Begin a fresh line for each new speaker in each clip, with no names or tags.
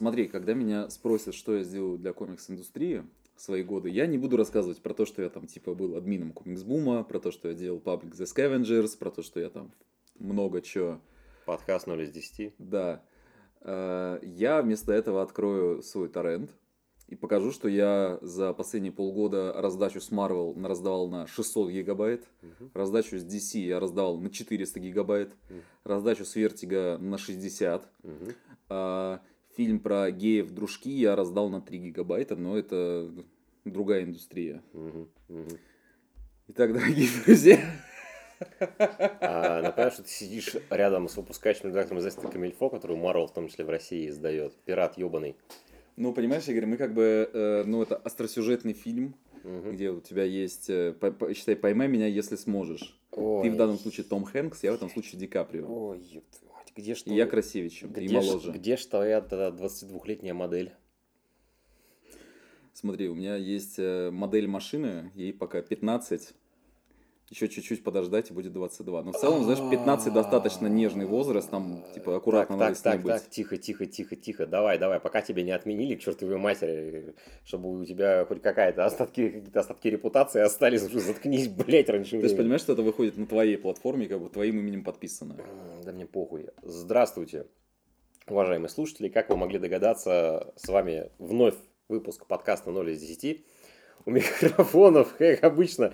Смотри, когда меня спросят, что я сделал для комикс-индустрии в свои годы, я не буду рассказывать про то, что я там типа был админом комикс-бума, про то, что я делал Public the Scavengers, про то, что я там много чего.
Подкаст 0 из 10.
Да. Э, Я вместо этого открою свой торрент и покажу, что я за последние полгода раздачу с Marvel раздавал на 600 гигабайт,
Мгм.
раздачу с DC я раздавал на 400 гигабайт,
Мгм.
раздачу с Vertigo на 60,
Мгм.
Фильм про геев дружки я раздал на 3 гигабайта, но это другая индустрия. Итак, дорогие друзья,
А, напоминаю, что ты сидишь рядом с выпускающим редактором издательства Камильфо, который Марвел в том числе в России издает. Пират ебаный.
ну понимаешь, Игорь, мы как бы, э, ну это остросюжетный фильм, где у тебя есть, э, по- по- считай, поймай меня, если сможешь. Ты в данном случае Том Хэнкс, я в этом случае Ди Каприо.
Ой, мать, где
И я красивее, чем и
где ж-
моложе.
Где ж твоя тогда 22-летняя модель?
Смотри, у меня есть э, модель машины, ей пока 15. Еще чуть-чуть подождать, и будет 22. Но в целом, знаешь, 15 достаточно нежный возраст, там, типа, аккуратно
так,
надо
так, так,
быть.
так, тихо, тихо, тихо, тихо. Давай, давай, пока тебя не отменили к чертовой матери, чтобы у тебя хоть какая-то остатки, какие-то остатки репутации остались, уже заткнись, блядь, раньше
есть,
времени.
понимаешь, что это выходит на твоей платформе, как бы твоим именем подписано.
Да мне похуй. Здравствуйте, уважаемые слушатели. Как вы могли догадаться, с вами вновь выпуск подкаста 0 из 10. У микрофонов, как обычно,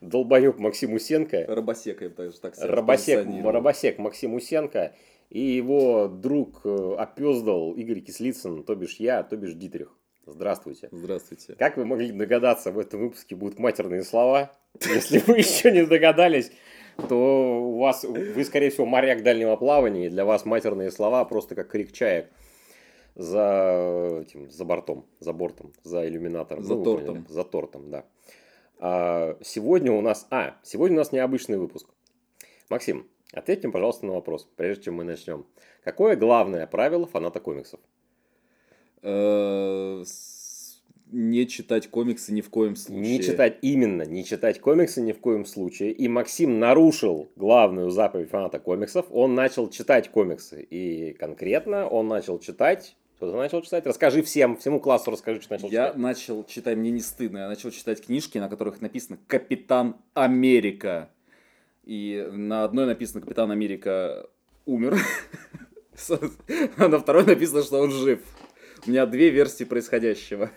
долбоеб Максим Усенко,
Рабосека, я даже так
Рабосек,
позиционировал.
Рабосек Максим Усенко и его друг э, опездал Игорь Кислицын, то бишь я, то бишь Дитрих. Здравствуйте.
Здравствуйте.
Как вы могли догадаться, в этом выпуске будут матерные слова. Если вы еще не догадались, то у вас, вы, скорее всего, моряк дальнего плавания, и для вас матерные слова просто как крик чаек за, этим, за бортом, за бортом, за иллюминатором.
За
Ну,
тортом.
поняли. За тортом, да. А, сегодня у нас... А, сегодня у нас необычный выпуск. Максим, ответь мне, пожалуйста, на вопрос, прежде чем мы начнем. Какое главное правило фаната комиксов?
Э, Не читать комиксы ни в коем случае.
Не читать именно, не читать комиксы ни в коем случае. И Максим нарушил главную заповедь фаната комиксов. Он начал читать комиксы. И конкретно он начал читать... Что ты начал читать? Расскажи всем, всему классу расскажи, что начал
Я
читать.
начал читать, мне не стыдно, я начал читать книжки, на которых написано «Капитан Америка». И на одной написано «Капитан Америка умер», а на второй написано, что он жив. У меня две версии происходящего.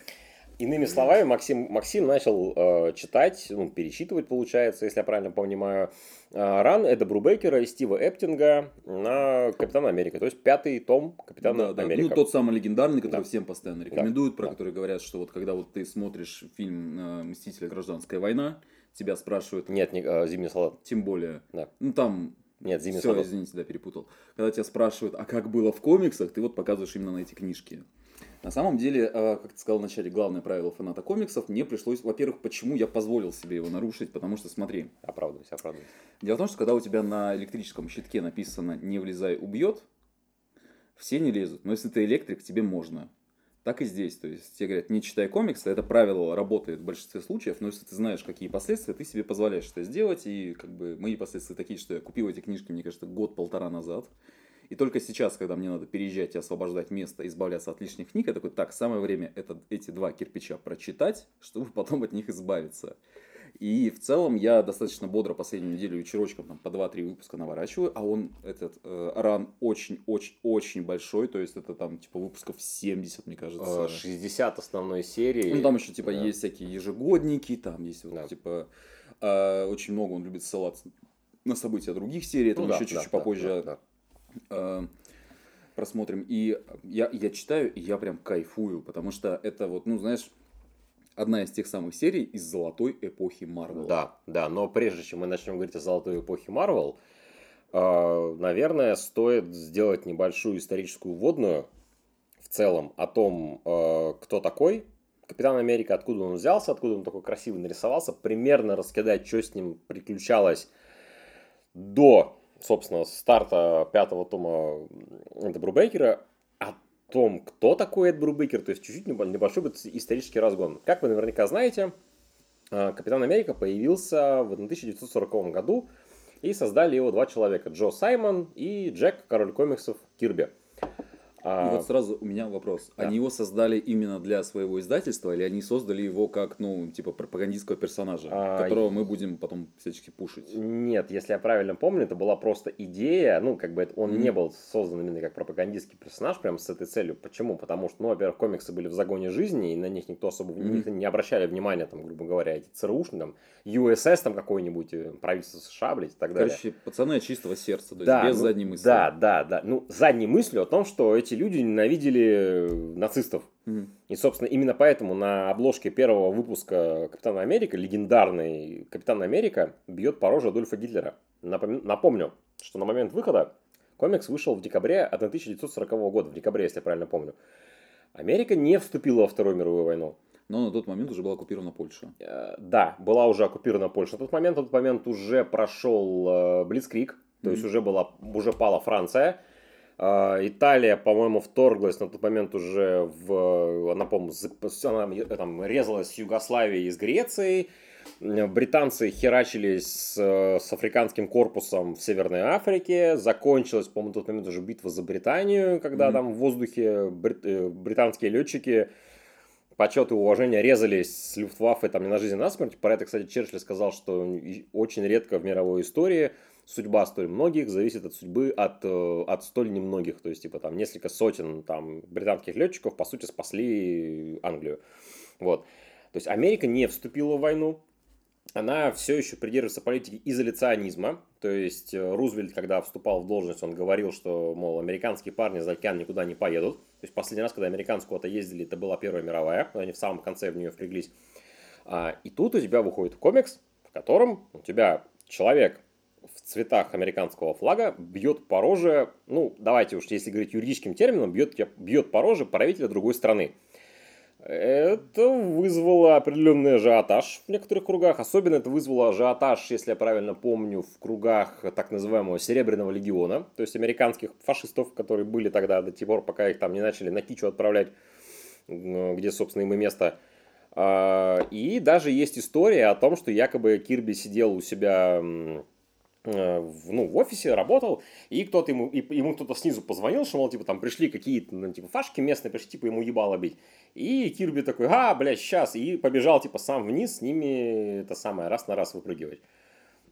Иными словами, Максим, Максим начал э, читать, ну, перечитывать, получается, если я правильно понимаю, э, ран Эда Брубекера и Стива Эптинга на Капитана Америка. То есть пятый том Капитана
Да, да.
Америка.
Ну, тот самый легендарный, который
Да.
всем постоянно рекомендуют, про
да.
который говорят, что вот когда вот ты смотришь фильм э, «Мстители. Гражданская война», тебя спрашивают,
Нет, не, э, Зимний солдат.
тем более,
Да.
ну там
Нет, Зимний
Все,
солдат.
извините, да, перепутал. Когда тебя спрашивают, а как было в комиксах, ты вот показываешь именно на эти книжки. На самом деле, э, как ты сказал в начале, главное правило фаната комиксов, мне пришлось, во-первых, почему я позволил себе его нарушить, потому что, смотри,
Оправдывайся, оправдывайся.
дело в том, что когда у тебя на электрическом щитке написано «не влезай, убьет», все не лезут, но если ты электрик, тебе можно. Так и здесь, то есть тебе говорят, не читай комиксы, это правило работает в большинстве случаев, но если ты знаешь, какие последствия, ты себе позволяешь это сделать, и как бы мои последствия такие, что я купил эти книжки, мне кажется, год-полтора назад, и только сейчас, когда мне надо переезжать и освобождать место, избавляться от лишних книг, я такой, так, самое время это, эти два кирпича прочитать, чтобы потом от них избавиться. И в целом я достаточно бодро последнюю неделю вечерочком там, по 2-3 выпуска наворачиваю, а он, этот э, ран очень-очень-очень большой, то есть это там типа выпусков 70, мне кажется.
Э, 60 основной серии.
Ну, там еще типа
Да.
есть всякие ежегодники, там есть вот,
Да.
типа э, очень много он любит ссылаться на события других серий, это
Ну да,
еще
да,
чуть-чуть
да,
попозже
да, да.
э, просмотрим. И я, я читаю, и я прям кайфую, потому что это вот, ну, знаешь, одна из тех самых серий из золотой эпохи Марвела.
Да, да, но прежде чем мы начнем говорить о золотой эпохе Марвел, э, наверное, стоит сделать небольшую историческую вводную в целом о том, э, кто такой Капитан Америка, откуда он взялся, откуда он такой красивый нарисовался, примерно раскидать, что с ним приключалось до, собственно, старта пятого тома Эда Брубейкера, о том, кто такой Эд Брубейкер, то есть чуть-чуть небо- небольшой исторический разгон. Как вы наверняка знаете, э, Капитан Америка появился в 1940 году, и создали его два человека, Джо Саймон и Джек, король комиксов Кирби. А,
И вот сразу у меня вопрос.
Да.
Они его создали именно для своего издательства, или они создали его как, ну, типа пропагандистского персонажа,
А,
которого мы будем потом всячески пушить?
Нет, если я правильно помню, это была просто идея, ну, как бы это- он
Мгм.
не был создан именно как пропагандистский персонаж, прям с этой целью. Почему? Потому что, ну, во-первых, комиксы были в загоне жизни, и на них никто особо
Мгм.
них не обращали внимания, там, грубо говоря, эти ЦРУшные, там, USS там какой-нибудь, э, правительство США, блядь, и так далее.
Короче, пацаны чистого сердца, то есть
Да,
без
ну,
задней мысли.
Да, да, да. Ну, задней мыслью о том, что эти люди ненавидели э, нацистов.
Мгм.
И, собственно, именно поэтому на обложке первого выпуска Капитана Америка, легендарный Капитан Америка, бьет по роже Адольфа Гитлера. Напом- Напомню, что на момент выхода комикс вышел в декабре 1940 года, в декабре, если я правильно помню. Америка не вступила во Вторую мировую войну.
Но на тот момент уже была оккупирована Польша.
Э, Да, была уже оккупирована Польша. На тот момент, на тот момент уже прошел э, Блицкрик, то есть
Мгм.
уже была, уже пала Франция. Э, Италия, по-моему, вторглась на тот момент уже в, она, по-моему, она, там, резалась с Югославией и с Грецией. Британцы херачились с, с африканским корпусом в Северной Африке. Закончилась, по-моему, тот момент уже битва за Британию, когда
Мгм.
там в воздухе брит- э, британские летчики почет и уважение резались с Люфтваффе там не на жизнь, а на смерть. Про это, кстати, Черчилль сказал, что очень редко в мировой истории судьба столь многих зависит от судьбы от, э, от столь немногих. То есть, типа, там несколько сотен там, британских летчиков, по сути, спасли Англию. Вот. То есть, Америка не вступила в войну, она все еще придерживается политики изоляционизма. То есть э, Рузвельт, когда вступал в должность, он говорил, что, мол, американские парни за океан никуда не поедут. То есть последний раз, когда американцы куда-то ездили, это была Первая мировая, они в самом конце в нее впряглись. А, и тут у тебя выходит комикс, в котором у тебя человек цветах американского флага бьет по роже, ну, давайте уж, если говорить юридическим термином, бьет, бьет по роже правителя другой страны. Это вызвало определенный ажиотаж в некоторых кругах. Особенно это вызвало ажиотаж, если я правильно помню, в кругах так называемого Серебряного легиона, то есть американских фашистов, которые были тогда до тех пор, пока их там не начали на кичу отправлять, где, собственно, им и место. А, И даже есть история о том, что якобы Кирби сидел у себя в, ну, в офисе, работал, и кто-то ему, и ему кто-то снизу позвонил, что, мол, типа, там пришли какие-то, ну, типа, фашки местные, пришли, типа, ему ебало бить. И Кирби такой, а, блядь, сейчас, и побежал, типа, сам вниз, с ними, это самое, раз на раз выпрыгивать.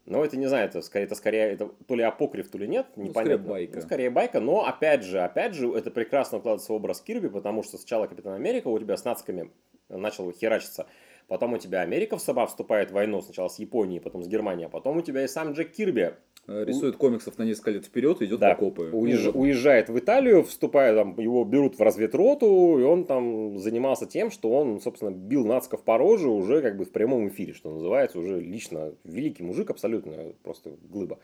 Но это, не знаю, это скорее, это скорее, это то ли апокриф, то ли нет,
Ну,
непонятно.
скорее байка.
Ну, скорее байка, но, опять же, опять же, это прекрасно укладывается в образ Кирби, потому что сначала Капитан Америка у тебя с нациками начал херачиться, потом у тебя Америка сама вступает в войну, сначала с Японией, потом с Германией, а потом у тебя и сам Джек Кирби
Э, Рисует комиксов на несколько лет вперед и идет
да,
в окопы.
уезж- уезжает в Италию, вступает, там, его берут в разведроту, и он там занимался тем, что он, собственно, бил нациков по роже уже как бы в прямом эфире, что называется, уже лично великий мужик, абсолютно просто глыба.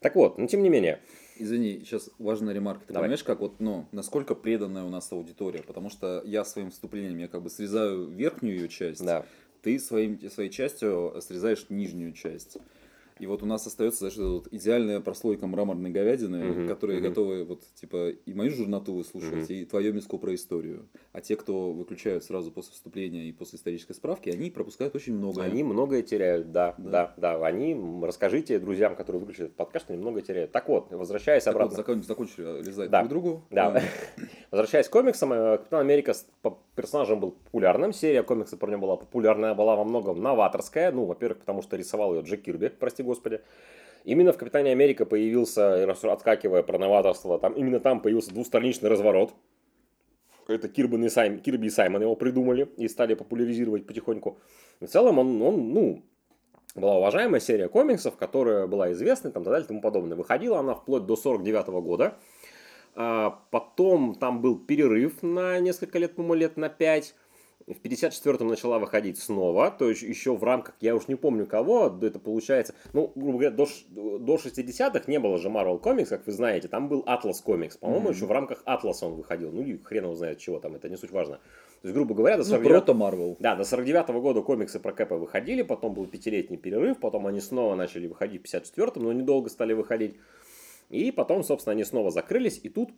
Так вот, но тем не менее,
Извини, сейчас важная ремарка. Ты
Давай.
понимаешь, как вот, ну, насколько преданная у нас аудитория? Потому что я своим вступлением, я как бы срезаю верхнюю ее часть,
да,
ты своим, своей частью срезаешь нижнюю часть. И вот у нас остается эта вот идеальная прослойка мраморной говядины,
Мгм,
которые
мгм.
готовы вот типа и мою журнату выслушать,
Мгм.
и твое миску про историю. А те, кто выключают сразу после вступления и после исторической справки, они пропускают очень многое.
они многое теряют, да, да,
Да.
да, они, расскажите друзьям, которые выключили этот подкаст, они многое теряют. Так вот, возвращаясь
Так
обратно.
вот, закон- закончили лизать
Да.
друг другу.
Да.
А,
Возвращаясь к комиксам, э, Капитан Америка персонажем был популярным. Серия комиксов про него была популярная, была во многом новаторская. Ну, во-первых, потому что рисовал ее Джек Кирби, прости господи. Именно в Капитане Америка появился, и отскакивая про новаторство, там, именно там появился двустраничный разворот. Это Кирби и, Сайм, Кирби и Саймон его придумали и стали популяризировать потихоньку. В целом он, он ну, была уважаемая серия комиксов, которая была известна, там, так далее, и тому подобное. Выходила она вплоть до 49 года. А, потом там был перерыв на несколько лет, по-моему, лет на 5. В 54-м начала выходить снова, то есть еще в рамках, я уж не помню кого, это получается, ну, грубо говоря, до, до 60-х не было же Marvel Comics, как вы знаете, там был Atlas Comics, по-моему,
Мгм.
еще в рамках Atlas он выходил, ну, или хрен его знает чего там, это не суть важно. То есть, грубо говоря, до
Ну,
49
прото Марвел.
да, до 49 года комиксы про Кэпа выходили, потом был пятилетний перерыв, потом они снова начали выходить в 54-м, но недолго стали выходить. И потом, собственно, они снова закрылись, и тут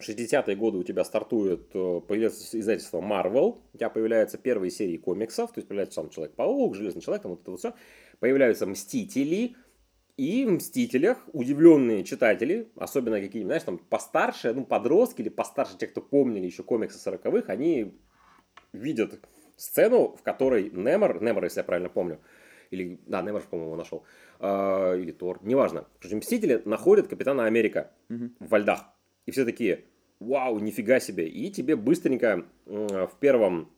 60-е годы у тебя стартует, э, появляется издательство Marvel, у тебя появляются первые серии комиксов, то есть появляется сам Человек-паук, Железный Человек, там вот это вот все, появляются Мстители, И в «Мстителях» удивленные читатели, особенно какие-нибудь, знаешь, там постарше, ну, подростки или постарше, те, кто помнили еще комиксы сороковых, они видят сцену, в которой Немор, Немор, если я правильно помню, или, да, Немор, по-моему, нашел, э, или Тор, неважно. Короче, Мстители находят Капитана Америка
Мгм.
во льдах. И все такие, вау, нифига себе. И тебе быстренько в первом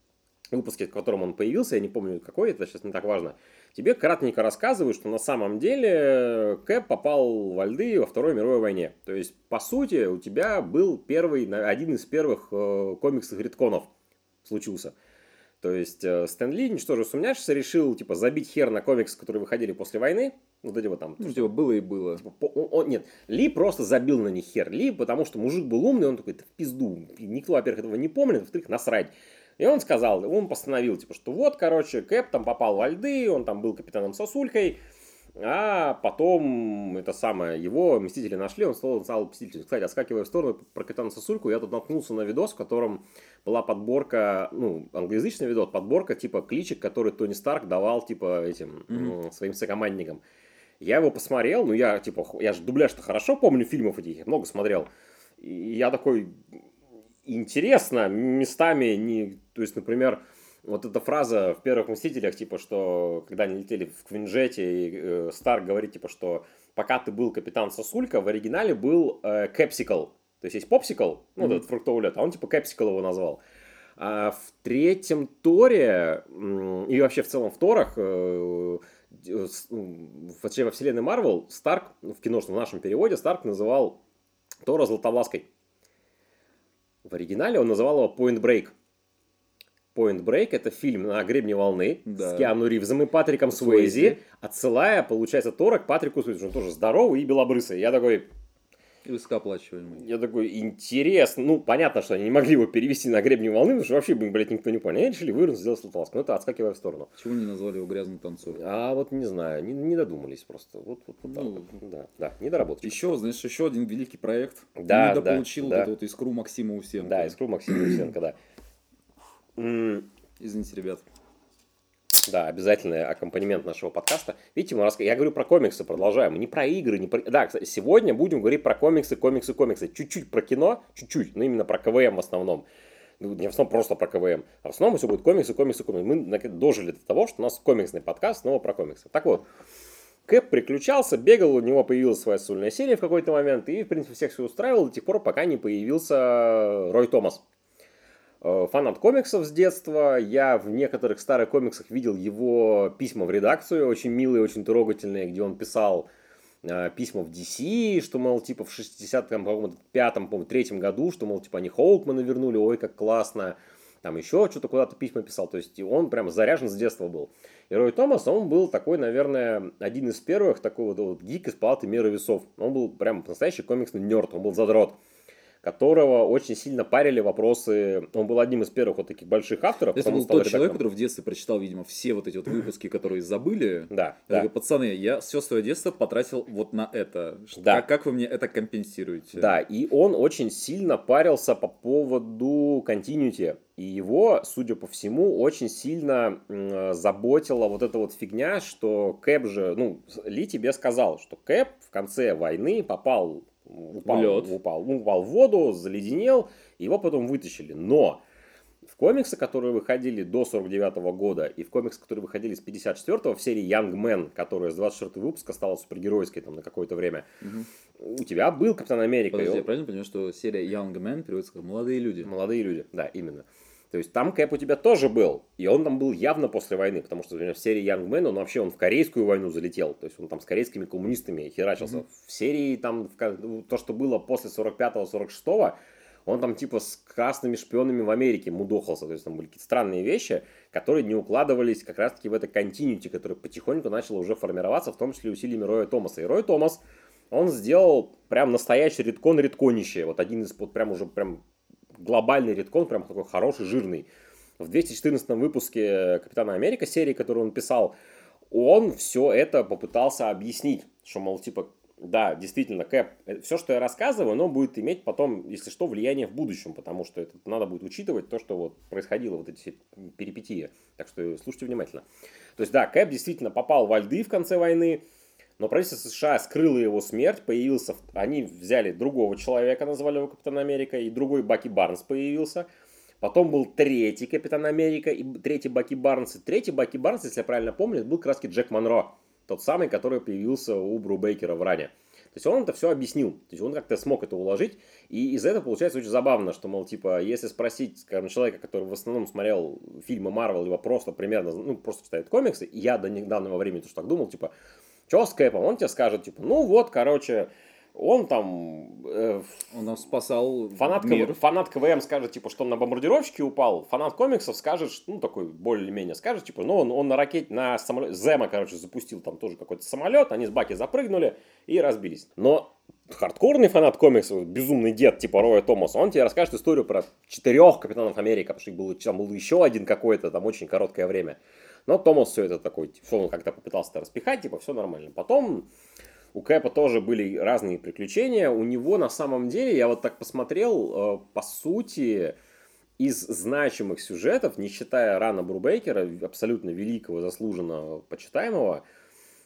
выпуске, в котором он появился, я не помню какой, это сейчас не так важно, тебе кратенько рассказывают, что на самом деле Кэп попал во льды во Второй мировой войне. То есть, по сути, у тебя был первый, один из первых э, комиксов ритконов случился. То есть э, Стэн Ли, ничтоже сумняшься, решил типа забить хер на комиксы, которые выходили после войны. Вот эти вот там.
Ну, типа, было и было.
типа, он- он- нет, Ли просто забил на них хер. Ли, потому что мужик был умный, он такой, да в пизду. Никто, во-первых, этого не помнит, во-вторых, насрать. И он сказал, он постановил, типа, что вот, короче, Кэп там попал во льды, он там был капитаном сосулькой, а потом это самое, его мстители нашли, он стал, стал мстителем. Кстати, отскакивая в сторону про капитана Сосульку, я тут наткнулся на видос, в котором была подборка, ну, англоязычный видос, подборка типа кличек, который Тони Старк давал, типа, этим м, своим сокомандникам. Я его посмотрел, ну, я, типа, я же дубляж-то хорошо помню фильмов этих, я много смотрел. И я такой, интересно, местами не... То есть, например, вот эта фраза в первых «Мстителях», типа, что когда они летели в Квинджете, и э, Старк говорит, типа, что пока ты был капитан Сосулька, в оригинале был э, Кэпсикл. То есть есть попсикл, ну,
Мгм.
этот фруктовый лед, а он типа Кэпсикл его назвал. А в третьем Торе, и вообще в целом в Торах, э, вообще во вселенной Марвел, Старк, ну, в киношном в нашем переводе, Старк называл Тора Златовлаской. В оригинале он называл его Point Break. Point Break это фильм на гребне волны
Да.
с Киану Ривзом и Патриком.
Суэйзи,
отсылая, получается, Тора к Патрику Суэйзи. Он тоже здоровый и белобрысый. Я такой,
И высокооплачиваемый.
я такой, интересно. Ну, понятно, что они не могли его перевести на гребне волны, потому что вообще, блядь, никто не понял. Они решили вывернуть, сделать Златовласку. Ну, это отскакивая в сторону.
Почему не назвали его грязным танцором?
А вот не знаю, не, не додумались просто. Вот, вот, вот так
Ну,
вот. Да, да, не доработали.
Еще, знаешь, еще один великий проект.
Да,
Не
да,
получил
да.
вот эту вот искру Максима Усенко.
Да, искру Максима Усенко, да.
Извините, ребят.
Да, обязательный аккомпанемент нашего подкаста. Видите, мы раска- я говорю про комиксы, продолжаем. Не про игры, не про... Да, кстати, сегодня будем говорить про комиксы, комиксы, комиксы. Чуть-чуть про кино, чуть-чуть, но именно про КВМ в основном. Ну, не в основном просто про КВМ. А в основном все будет комиксы, комиксы, комиксы. Мы дожили до того, что у нас комиксный подкаст снова про комиксы. Так вот, Кэп приключался, бегал, у него появилась своя сольная серия в какой-то момент, и, в принципе, всех все устраивало до тех пор, пока не появился Рой Томас. Э, Фанат комиксов с детства. Я в некоторых старых комиксах видел его письма в редакцию, очень милые, очень трогательные, где он писал э, письма в DC, что, мол, типа в 60-м, по-моему, третьем году, что, мол, типа они Хоукмана вернули, ой, как классно. Там еще что-то куда-то письма писал. То есть он прям заряжен с детства был. И Рой Томас, он был такой, наверное, один из первых такой вот, вот гик из палаты меры весов. Он был прям настоящий комиксный нерд, он был задрот которого очень сильно парили вопросы. Он был одним из первых вот таких больших авторов.
Это был тот человек,
редактором.
который в детстве прочитал, видимо, все вот эти вот выпуски, которые забыли.
Да,
Я
да.
такой, пацаны, я все свое детство потратил вот на это.
Да.
Как, как вы мне это компенсируете?
Да, и он очень сильно парился по поводу continuity. И его, судя по всему, очень сильно заботила вот эта вот фигня, что Кэп же, ну, Ли тебе сказал, что Кэп в конце войны попал, упал, упал, ну, упал в воду, заледенел, его потом вытащили. Но в комиксы, которые выходили до 49 года, и в комиксы, которые выходили с 54 в серии Young Man, которая с 24 выпуска стала супергеройской там на какое-то время,
Мгм.
у тебя был Капитан Америка.
Подожди,
он-
я правильно понимаю, что серия Young Men переводится как «Молодые люди»?
Молодые люди, да, именно. То есть там Кэп у тебя тоже был, и он там был явно после войны, потому что например, в серии Young Man он вообще он в корейскую войну залетел, то есть он там с корейскими коммунистами херачился.
Мгм.
В серии там в ну, то, что было после 45-46, он там типа с красными шпионами в Америке мудохался, то есть там были какие-то странные вещи, которые не укладывались как раз-таки в это континьюти, который потихоньку начало уже формироваться, в том числе усилиями Роя Томаса. И Рой Томас, он сделал прям настоящий редкон редконище, вот один из вот прям уже прям глобальный редкон, прям такой хороший, жирный. В 214 выпуске Капитана Америка серии, которую он писал, он все это попытался объяснить, что, мол, типа, да, действительно, Кэп, все, что я рассказываю, оно будет иметь потом, если что, влияние в будущем, потому что это надо будет учитывать то, что вот происходило, вот эти перипетии. Так что слушайте внимательно. То есть, да, Кэп действительно попал во льды в конце войны, Но правительство США скрыло его смерть, появился, они взяли другого человека, назвали его Капитан Америка, и другой Баки Барнс появился. Потом был третий Капитан Америка и третий Баки Барнс. И третий Баки Барнс, если я правильно помню, был краски Джек Монро. Тот самый, который появился у Бру Бейкера в ране. То есть он это все объяснил. То есть он как-то смог это уложить. И из этого получается очень забавно, что, мол, типа, если спросить, скажем, человека, который в основном смотрел фильмы Марвел, либо просто примерно, ну, просто читает комиксы, и я до недавнего времени тоже так думал, типа, что с Кэпом? Он тебе скажет, типа, ну вот, короче, он там... Э,
он нам спасал
фанат, мир. фанат КВМ скажет, типа, что он на бомбардировщике упал. Фанат комиксов скажет, ну, такой более-менее скажет, типа, ну, он, он на ракете, на самолете, Зема, короче, запустил там тоже какой-то самолет, они с Баки запрыгнули и разбились. Но хардкорный фанат комиксов, безумный дед типа Роя Томаса, он тебе расскажет историю про четырех Капитанов Америки, потому что их было, там был еще один какой-то, там очень короткое время. Но Томас все это такой, все он как-то попытался распихать, типа, все нормально. Потом у Кэпа тоже были разные приключения. У него на самом деле, я вот так посмотрел, э, по сути, из значимых сюжетов, не считая Рана Брубейкера, абсолютно великого, заслуженного, почитаемого,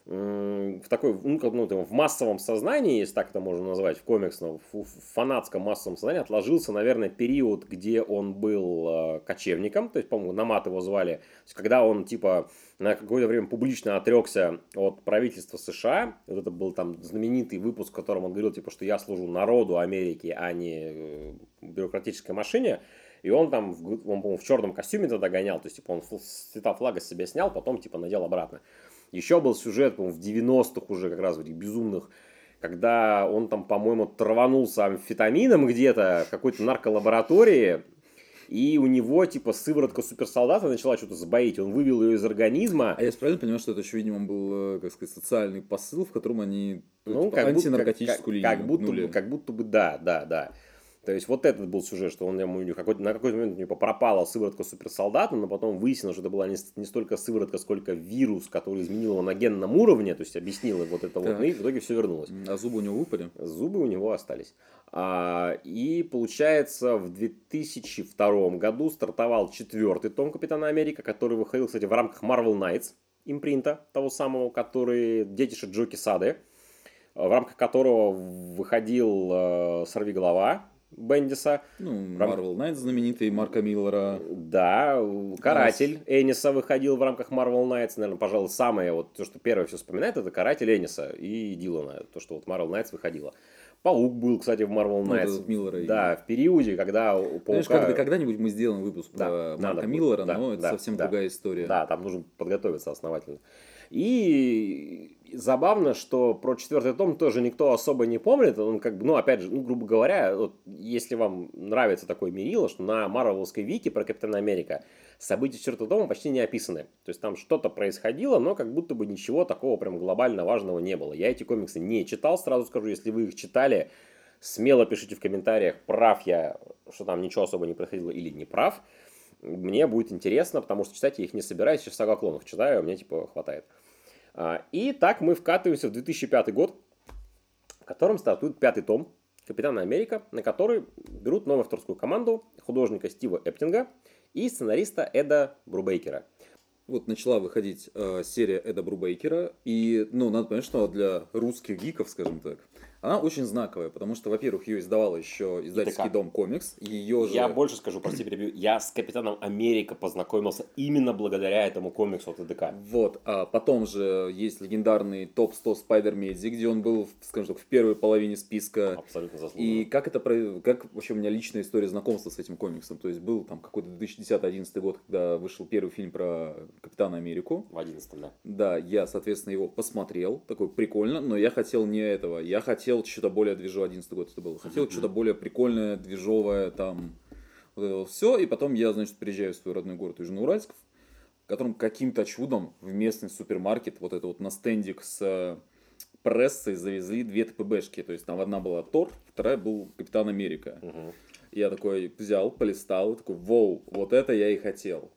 в такой, ну, как, ну, в массовом сознании, если так это можно назвать, в комиксном, в фанатском массовом сознании отложился, наверное, период, где он был э, кочевником, то есть, по-моему, Намат его звали, то есть, когда он, типа, на какое-то время публично отрекся от правительства США, вот это был там знаменитый выпуск, в котором он говорил, типа, что я служу народу Америки, а не э, бюрократической машине, и он там, он, по-моему, в черном костюме тогда гонял, то есть, типа, он цвета флага с себя снял, потом, типа, надел обратно. Еще был сюжет, по-моему, в 90-х уже как раз в этих безумных, когда он там, по-моему, траванулся амфетамином где-то в какой-то нарколаборатории, и у него, типа, сыворотка суперсолдата начала что-то сбоить. Он вывел ее из организма.
А я правильно понимаю, что это еще, видимо, был, э, как сказать, социальный посыл, в котором они
ну, типа, как антинаркотическую будто, линию как, как будто, как будто бы да, да, да. То есть вот этот был сюжет, что он ему какой на какой-то момент типа, пропала сыворотка суперсолдата, но потом выяснилось, что это была не, не столько сыворотка, сколько вирус, который изменил его на генном уровне, то есть объяснил вот это так. вот, и в итоге все вернулось.
А зубы у него выпали?
Зубы у него остались. А, и получается, в 2002 году стартовал четвертый том Капитана Америка, который выходил, кстати, в рамках Marvel Knights импринта, того самого, который детиша Джоки Сады, в рамках которого выходил э, Сорви голова, Бендиса.
Ну, Marvel Knights знаменитый, Марка Миллера.
Да, Каратель Эниса выходил в рамках Marvel Knights. Наверное, пожалуй, самое, вот то, что первое все вспоминает, это Каратель Эниса и Дилана. То, что вот Marvel Knights выходило. Паук был, кстати, в Marvel ну, Knights. Ну,
Миллера.
Да, в периоде, когда у
Паука... Знаешь, когда, когда-нибудь мы сделаем выпуск да, про Марка надо, Миллера, да, но это да, совсем да, другая история.
Да, там нужно подготовиться основательно. И забавно, что про четвертый том тоже никто особо не помнит. Он как бы, ну, опять же, ну, грубо говоря, вот, если вам нравится такой мерило, что на Марвеловской вики про Капитана Америка события четвертого тома почти не описаны. То есть там что-то происходило, но как будто бы ничего такого прям глобально важного не было. Я эти комиксы не читал, сразу скажу, если вы их читали, смело пишите в комментариях, прав я, что там ничего особо не происходило или не прав. Мне будет интересно, потому что читать я их не собираюсь, сейчас сага клонов читаю, а мне типа хватает. А, и так мы вкатываемся в 2005 год, в котором стартует пятый том Капитана Америка, на который берут новую авторскую команду художника Стива Эптинга и сценариста Эда Брубейкера.
Вот начала выходить э, серия Эда Брубейкера, и, ну, надо понять, что для русских гиков, скажем так, она очень знаковая, потому что, во-первых, ее издавала еще издательский дом комикс. Ее
же... Я больше скажу, прости, перебью. Я с Капитаном Америка познакомился именно благодаря этому комиксу от ТДК.
Вот. А потом же есть легендарный топ-100 Спайдер Медзи, где он был, скажем так, в первой половине списка.
Абсолютно заслуженно.
И как это, как вообще у меня личная история знакомства с этим комиксом. То есть был там какой-то 2010-2011 год, когда вышел первый фильм про Капитана Америку.
В 11 да.
Да, я, соответственно, его посмотрел. Такой прикольно, но я хотел не этого. Я хотел хотел что-то более движовое, 11 год это было, хотел mm-hmm. что-то более прикольное, движовое, там, вот это все, и потом я, значит, приезжаю в свой родной город Южноуральск, в котором каким-то чудом в местный супермаркет, вот это вот на стендик с э, прессой завезли две ТПБшки, то есть там одна была Тор, вторая был Капитан Америка.
Mm-hmm.
Я такой взял, полистал, такой, воу, вот это я и хотел.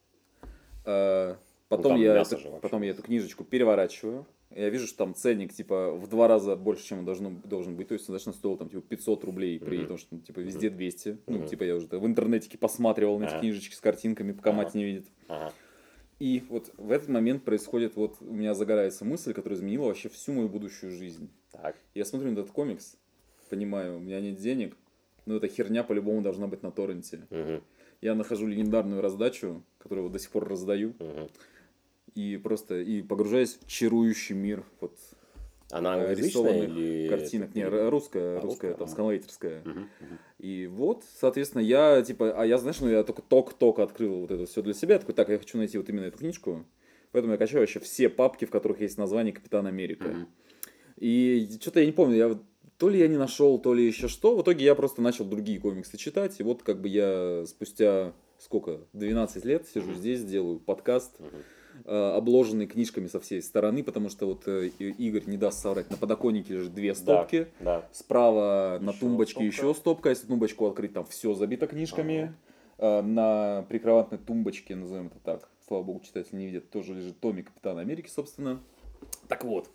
А, потом, ну, я, это, потом я эту книжечку переворачиваю, я вижу, что там ценник, типа, в два раза больше, чем он должен, должен быть. То есть, он значит, стоил, там, типа, 500 рублей, при том, что, типа, везде 200. Mm-hmm. Ну, типа, я уже в интернете посматривал на эти книжечки с картинками, пока мать не видит. И вот в этот момент происходит, вот у меня загорается мысль, которая изменила вообще всю мою будущую жизнь.
Так.
Я смотрю на этот комикс, понимаю, у меня нет денег, но эта херня по-любому должна быть на торренте.
Мгм.
Я нахожу легендарную раздачу, которую вот до сих пор раздаю,
Мгм.
И просто и погружаюсь в чарующий мир. Вот
Она
э,
англоязычная
рисованных
или...
картинок. Не, русская,
А,
русская, там, сканлайтерская.
Мгм, мгм.
И вот, соответственно, я, типа, а я, знаешь, ну, я только только открыл вот это все для себя, такой, так, я хочу найти вот именно эту книжку, поэтому я качаю вообще все папки, в которых есть название Капитан Америка.
Мгм.
И что-то я не помню, я то ли я не нашел, то ли еще что, в итоге я просто начал другие комиксы читать, и вот как бы я спустя, сколько, 12 лет сижу здесь, делаю подкаст,
Мгм.
Э, обложенный книжками со всей стороны, потому что вот э, Игорь не даст соврать, на подоконнике лежит две стопки,
Да.
Справа на
Еще
тумбочке
стопка.
еще стопка. Если тумбочку открыть, там все забито книжками. А, На прикроватной тумбочке, назовем это так, слава богу, читатель не видит, тоже лежит томик Капитана Америки, собственно. Так вот.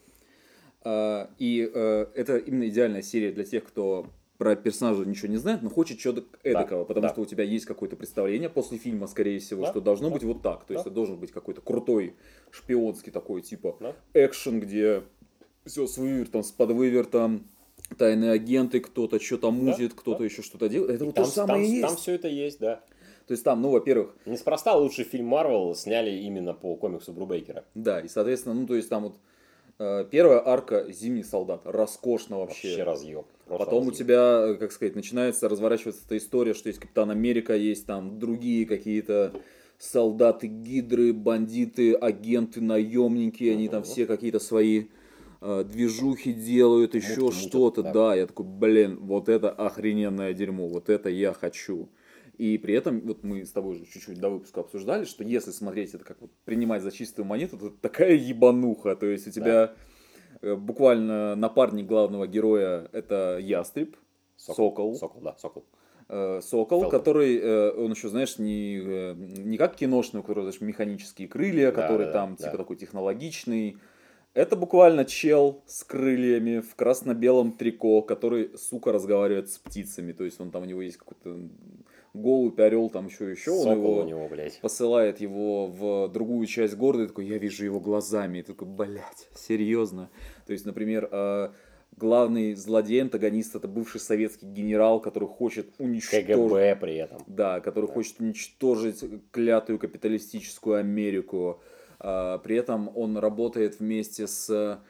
И э, это именно идеальная серия для тех, кто про персонажа ничего не знает, но хочет чего-то эдакого, потому
да.
что у тебя есть какое-то представление после фильма, скорее всего,
Да,
что должно
да.
быть вот так. То есть
Да.
это должен быть какой-то крутой шпионский такой, типа,
Да.
экшен, где все с вывертом, с подвывертом, тайные агенты, кто-то что-то мутит, кто-то
да.
еще что-то делает. Это вот
Там,
то же самое
там,
и есть.
там все это есть, да.
То есть там, ну, во-первых,
Неспроста лучший фильм Марвел сняли именно по комиксу Брубейкера.
да, и, соответственно, ну, то есть там вот первая арка «Зимний солдат», роскошно вообще.
Вообще разъеб.
Потом у
разъеб.
тебя, э, как сказать, начинается разворачиваться эта история, что есть Капитан Америка, есть там другие какие-то солдаты, гидры, бандиты, агенты, наемники, они там все какие-то свои э, движухи делают, еще что-то.
да.
Да. я такой, блин, вот это охрененное дерьмо, вот это я хочу. И при этом, вот мы с тобой же чуть-чуть до выпуска обсуждали, что если смотреть это как вот принимать за чистую монету, то это такая ебануха. То есть у тебя э, буквально напарник главного героя это ястреб, сокол,
Сокол, да, сокол.
э, сокол,
Фелкон.
который, э, он еще, знаешь, не, не как киношный, у которого, знаешь, механические крылья,
Да,
который
да,
там
да.
типа такой технологичный. Это буквально чел с крыльями в красно-белом трико, который, сука, разговаривает с птицами. То есть он там, у него есть какой-то голубь, орел, там еще еще. Он
Сокол
его
у него, блядь.
посылает его в другую часть города, и такой, я вижу его глазами, и такой, блядь, серьезно. То есть, например, э, главный злодей, антагонист, это бывший советский генерал, который хочет уничтожить...
КГБ при этом.
Да, который
Да.
хочет уничтожить клятую капиталистическую Америку. А, при этом он работает вместе с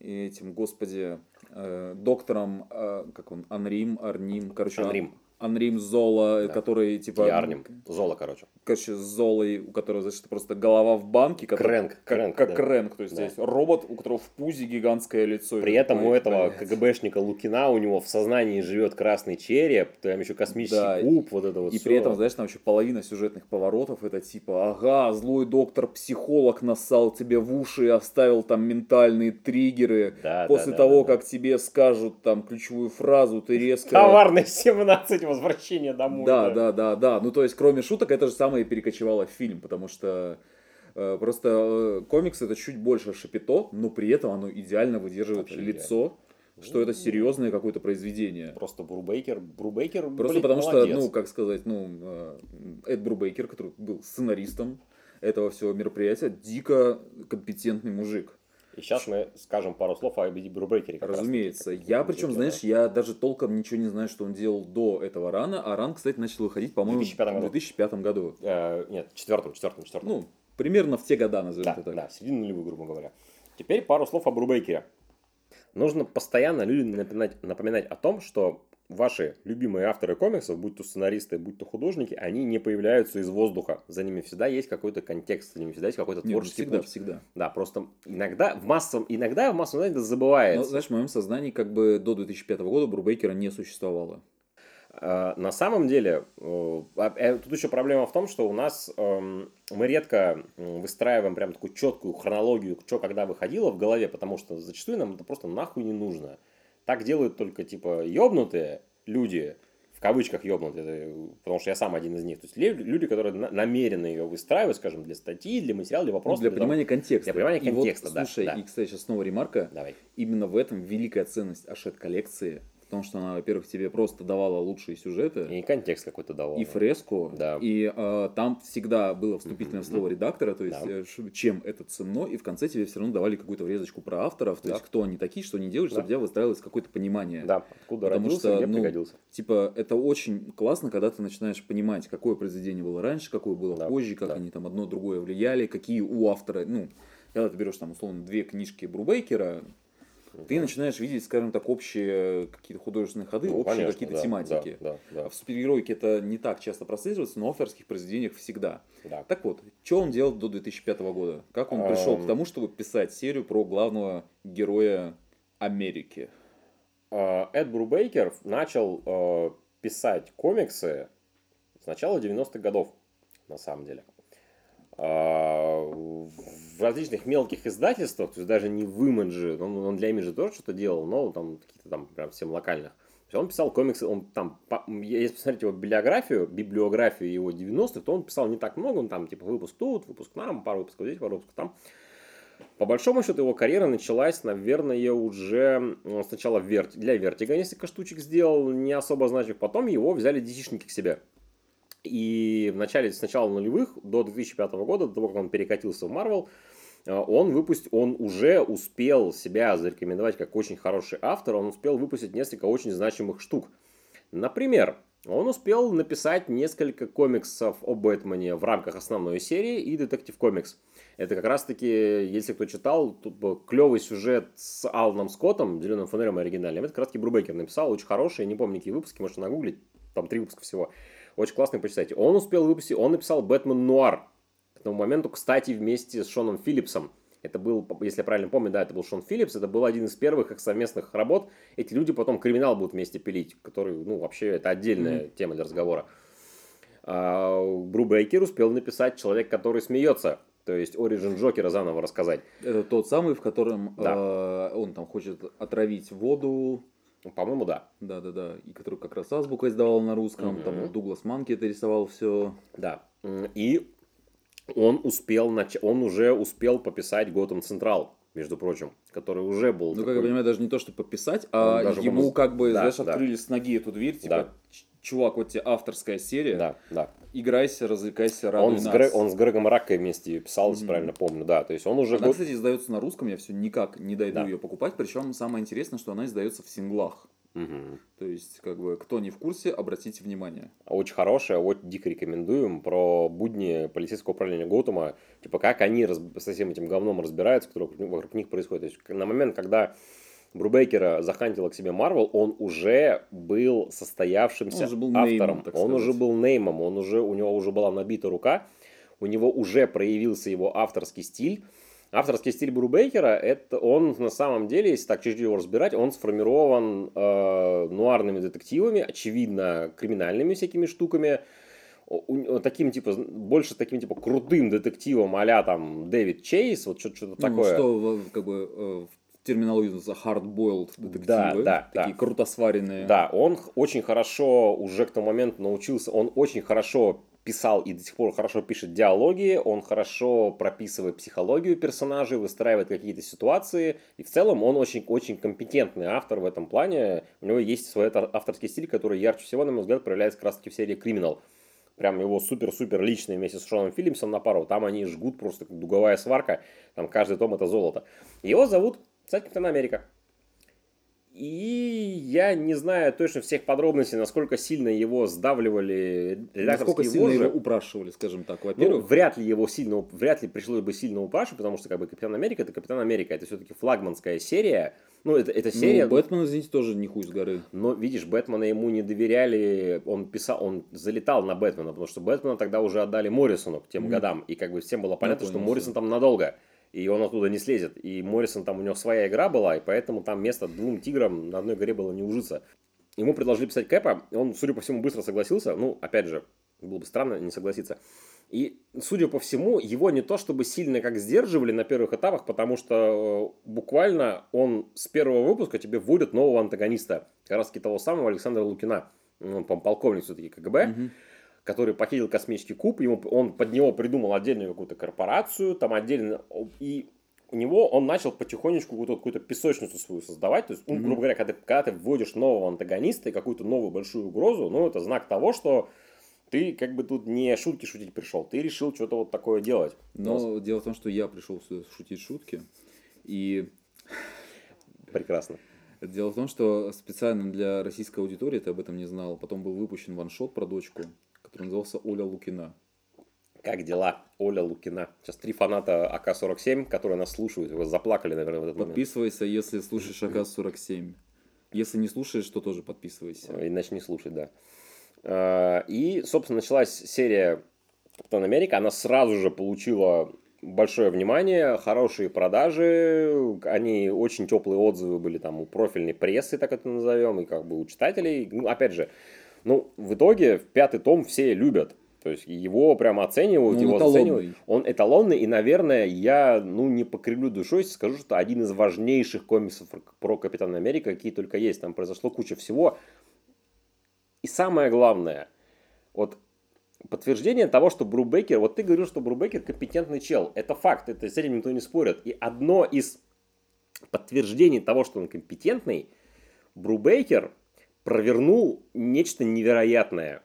этим, господи, э, доктором, э, как он, Анрим, Арним, короче,
Анрим.
Анрим Зола,
Да.
который типа...
И Арнем. Золо, короче.
Короче, Золой, у которого, значит, просто голова в банке. который-
Крэнк,
Как,
Крэнк,
как
да.
Крэнк. То есть,
Да.
есть робот, у которого в пузе гигантское лицо.
При этом у этого. КГБшника Лукина у него в сознании живет красный череп, там еще космический
Да,
куб, вот это вот
И
всё.
при этом, знаешь, там еще половина сюжетных поворотов это типа, ага, злой доктор-психолог нассал тебе в уши и оставил там ментальные триггеры.
Да,
После
да,
того,
да, да.
как тебе скажут там ключевую фразу, ты резко...
Коварный 17, возвращение домой.
Да, да, да, да. Ну, то есть, кроме шуток, это же самое перекочевало в фильм, потому что э, просто э, комикс это чуть больше шапито, но при этом оно идеально выдерживает
Вообще
лицо, что это серьезное какое-то произведение.
Просто Брубейкер, Брубейкер,
Просто
блин,
потому
молодец.
что, ну, как сказать, ну, э, Эд Брубейкер, который был сценаристом этого всего мероприятия, дико компетентный мужик.
И сейчас мы скажем пару слов о раз
Разумеется.
как
Я, причем, знаешь, я даже толком ничего не знаю, что он делал до этого рана, а ран, кстати, начал выходить, по-моему,
2005 году.
в 2005 году.
Э, нет, четвертом, четвертом, четвертом.
Ну, примерно в те года, назовем
да,
это так.
да, середина нулевых, грубо говоря. Теперь пару слов о Брубейкере. Нужно постоянно людям напоминать, напоминать о том, что ваши любимые авторы комиксов, будь то сценаристы, будь то художники, они не появляются из воздуха. За ними всегда есть какой-то контекст, за ними всегда есть какой-то
Нет, ну,
творческий
всегда,
путь.
всегда.
Да, просто иногда в массовом, иногда в массовом сознании это
Но,
забывается.
знаешь, в моем сознании как бы до 2005 года Брубейкера не существовало.
А, На самом деле, э, а, э, тут еще проблема в том, что у нас эм, мы редко выстраиваем прям такую четкую хронологию, что когда выходило в голове, потому что зачастую нам это просто нахуй не нужно. Так делают только типа ёбнутые люди, в кавычках ёбнутые, потому что я сам один из них. То есть люди, которые на- намеренно ее выстраивают, скажем, для статьи, для материала, для
Ну,
вопросов.
для
для того-
понимания контекста.
Для понимания
И вот,
контекста, да,
Слушай,
да.
и, кстати, сейчас снова ремарка.
Давай.
Именно в этом великая ценность Ашет коллекции. Потому что она, во-первых, тебе просто давала лучшие сюжеты.
И контекст какой-то давал.
И фреску.
Да.
И э, там всегда было вступительное слово редактора, то есть
Да.
э, чем это ценно, и в конце тебе все равно давали какую-то врезочку про авторов, то
Да.
есть кто они такие, что они делают, чтобы
Да.
у тебя выстраивалось какое-то понимание.
Да, откуда
Потому
родился,
что,
где
ну,
пригодился.
Типа, это очень классно, когда ты начинаешь понимать, какое произведение было раньше, какое было
Да,
позже, как
да.
они там одно другое влияли, какие у автора, ну, когда ты берешь там условно две книжки Брубейкера, ты начинаешь видеть, скажем так, общие какие-то художественные ходы,
Ну,
общие
конечно,
какие-то
да,
тематики.
Да, да,
А в супергероике это не так часто прослеживается, но в авторских произведениях всегда.
да. да.
Так вот, что он делал до 2005 года? Как он пришел к тому, чтобы писать серию про главного героя Америки?
Э, Эд Брубейкер начал э, писать комиксы с начала 90-х годов, на самом деле. Э, В различных мелких издательствах, то есть даже не в Image, он, он для Image тоже что-то делал, но там каких-то там прям всем локальных. То есть он писал комиксы, он там, если посмотреть его библиографию, библиографию его 90-х, то он писал не так много, он там типа выпуск тут, выпуск там, пару выпусков здесь, пару выпусков там. По большому счету его карьера началась, наверное, уже ну, сначала для Vertigo несколько штучек сделал, не особо значимых. Потом его взяли DC -шники к себе. И в начале, с начала нулевых до 2005 года, до того, как он перекатился в Марвел, э, он выпустил, он уже успел себя зарекомендовать как очень хороший автор, он успел выпустить несколько очень значимых штук. Например, он успел написать несколько комиксов о Бэтмене в рамках основной серии и Детектив Комикс. Это как раз-таки, если кто читал, клевый сюжет с Аланом Скоттом, Зеленым фонарем оригинальным. Это как раз-таки Брубекер написал, очень хороший, не помню какие выпуски, можете нагуглить, там три выпуска всего. Очень классный, почитайте. Он успел выпустить, он написал Бэтмен Нуар. К тому моменту, кстати, вместе с Шоном Филлипсом. Это был, если я правильно помню, да, это был Шон Филлипс, это был один из первых их совместных работ. Эти люди потом криминал будут вместе пилить, который, ну, вообще, это отдельная тема для разговора. А, Брубейкер успел написать «Человек, который смеется», то есть Оригин Джокера заново рассказать.
Это тот самый, в котором
Да.
э, он там хочет отравить воду,
По-моему, да.
да-да-да, и который как раз азбука издавал на русском,
Мгм.
там Дуглас Манки это рисовал все.
Да. И он успел, нач... он уже успел пописать Готэм Централ, между прочим, который уже был
Ну, как
такой-
я понимаю, даже не то, что пописать,
Он
а
даже
ему
помог-
как бы,
Да,
знаешь,
да.
открыли с ноги эту дверь, типа,
Да.
«Ч- чувак, вот тебе авторская серия,
Да, да.
играйся, развлекайся, радуй
Он с,
нас.
Гре- он с Грегом Раккой вместе писал, если
Мгм.
правильно помню, да. То есть он уже...
Она,
год-
кстати, издается на русском, я все никак не дойду
Да.
ее покупать, причем самое интересное, что она издается в синглах.
Мгм.
То есть, как бы, кто не в курсе, обратите внимание.
Очень хорошая, очень дико рекомендуем про будни полицейского управления Готэма, типа как они раз- со всем этим говном разбираются, которое вокруг, них происходит. То есть на момент, когда Брубейкера захантила к себе Марвел, он уже был состоявшимся
Он уже был
автором.
неймом,
он уже был неймом, он уже, у него уже была набита рука, у него уже проявился его авторский стиль. Авторский стиль Брубейкера, это он на самом деле, если так чуть-чуть его разбирать, он сформирован э, нуарными детективами, очевидно, криминальными всякими штуками, таким типа, больше таким типа крутым детективом а там Дэвид Чейз, вот что-то
Ну,
такое.
Что, как бы, э, в терминологии называется hard-boiled детективы.
Да, да,
такие
да.
круто сваренные.
Да, он очень хорошо уже к тому моменту научился, он очень хорошо писал и до сих пор хорошо пишет диалоги, он хорошо прописывает психологию персонажей, выстраивает какие-то ситуации, и в целом он очень-очень компетентный автор в этом плане. У него есть свой авторский стиль, который ярче всего, на мой взгляд, проявляется как раз таки в серии «Криминал». Прям его супер-супер личный вместе с Шоном Филлипсом на пару. Там они жгут просто как дуговая сварка. Там каждый том это золото. Его зовут, кстати, Капитан Америка. И я не знаю точно всех подробностей, насколько сильно его сдавливали
Насколько
редакторские
сильно
вожжи.
его упрашивали, скажем так,
Ну,
во-первых.
вряд ли его сильно, вряд ли пришлось бы сильно упрашивать, потому что как бы Капитан Америка это Капитан Америка, это все-таки флагманская серия. Ну, это, это серия.
Ну, Бэтмен, извините, тоже не хуй с горы.
Но, видишь, Бэтмена ему не доверяли, он писал, он залетал на Бэтмена, потому что Бэтмена тогда уже отдали Моррисону к тем
Мгм.
годам, и как бы всем было понятно, что Моррисон там надолго, и он оттуда не слезет, и Моррисон там, у него своя игра была, и поэтому там место двум тиграм на одной горе было не ужиться. Ему предложили писать Кэпа, и он, судя по всему, быстро согласился, ну, опять же, было бы странно не согласиться. И, судя по всему, его не то чтобы сильно как сдерживали на первых этапах, потому что э, буквально он с первого выпуска тебе вводит нового антагониста. Как раз таки того самого Александра Лукина. Он, по-моему, полковник все-таки КГБ,
Мгм.
Который похитил космический куб. Ему, он под него придумал отдельную какую-то корпорацию, там отдельно... И у него он начал потихонечку какую-то, какую-то песочницу свою создавать. То есть, ну, грубо говоря, когда ты, когда ты вводишь нового антагониста и какую-то новую большую угрозу, ну, это знак того, что ты как бы тут не шутки шутить пришел, ты решил что-то вот такое делать.
Но дело в том, что я пришел сюда шутить шутки, и
Прекрасно.
дело в том, что специально для российской аудитории ты об этом не знал. Потом был выпущен ваншот про дочку, который назывался Оля Лукина.
Как дела, Оля Лукина? Сейчас три фаната АК-47, которые нас слушают, вы заплакали, наверное, в этот момент.
Подписывайся, если слушаешь АК-47. Если не слушаешь, то тоже подписывайся.
Иначе не слушать, да. А, И, собственно, началась серия Капитан Америка. Она сразу же получила большое внимание, хорошие продажи, они очень теплые отзывы были там у профильной прессы, так это назовем, и как бы у читателей. Ну, опять же, ну, в итоге в пятый том все любят. То есть его прямо оценивают,
Ну,
его
эталонный.
заценивают. Он эталонный, и, наверное, я, ну, не покривлю душой, скажу, что один из важнейших комиксов про Капитана Америка, какие только есть. Там произошло куча всего. И самое главное, вот подтверждение того, что Брубекер, вот ты говорил, что Брубекер компетентный чел. Это факт, это с этим никто не спорит. И одно из подтверждений того, что он компетентный, Брубейкер провернул нечто невероятное.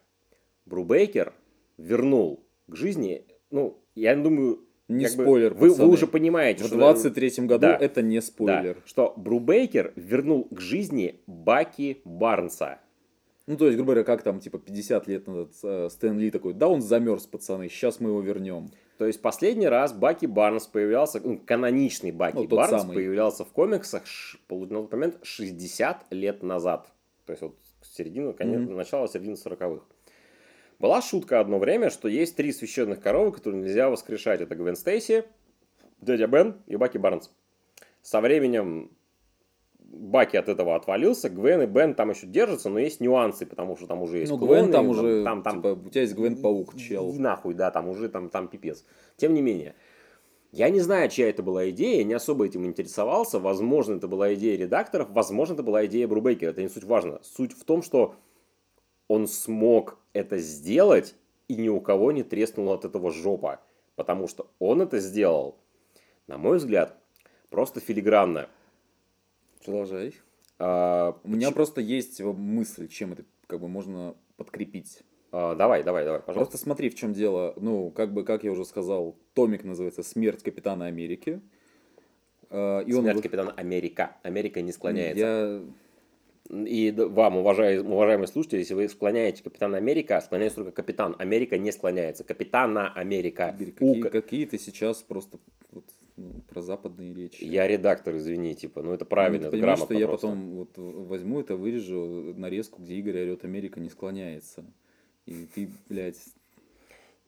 Брубейкер вернул к жизни, ну, я думаю,
Не
как бы
спойлер,
вы, вы уже понимаете,
В
что
23-м году
Да.
это не
да,
спойлер.
что Брубейкер вернул к жизни Баки Барнса.
Ну, то есть, грубо говоря, как там, типа, 50 лет назад э, Стэн Ли такой, да он замерз, пацаны, сейчас мы его вернем.
То есть последний раз Баки Барнс появлялся, ну, каноничный Баки
Ну,
Барнс
самый.
появлялся в комиксах ш- на тот момент 60 лет назад. То есть вот середина, конец,
Мгм.
начало середины 40-х. Была шутка одно время, что есть три священных коровы, которые нельзя воскрешать. Это Гвен Стейси, дядя Бен и Баки Барнс. Со временем Баки от этого отвалился, Гвен и Бен там еще держатся, но есть нюансы, потому что там уже есть
Ну,
клоны,
Гвен там уже,
там, там,
типа, у тебя есть Гвен Паук, чел.
и нахуй, да, там уже там, там пипец. Тем не менее, я не знаю, чья это была идея, я не особо этим интересовался. Возможно, это была идея редакторов, возможно, это была идея Брубейкера. Это не суть важно. Суть в том, что он смог это сделать, и ни у кого не треснула от этого жопа. Потому что он это сделал, на мой взгляд, просто филигранно.
Продолжай.
А,
У меня просто есть мысль, чем это как бы можно подкрепить.
А, давай, давай, давай, пожалуйста.
Просто смотри, в чем дело. Ну, как бы, как я уже сказал, томик называется «Смерть Капитана Америки». Э, И он
Смерть
вы-
капитана Америка. Америка не склоняется.
Я...
И вам, уважаемые, уважаемые слушатели, если вы склоняете Капитана Америка, склоняется только Капитан. Америка не склоняется. Капитана Америка.
Игорь,
У
какие,
ка-
какие ты сейчас просто вот, ну, про западные речи.
Я редактор, извини, типа, ну это
Ну,
правильно,
ты
это
понимаешь, что
грамотно
я
просто.
потом вот возьму это, вырежу нарезку, где Игорь орет «Америка не склоняется». И ты, блядь,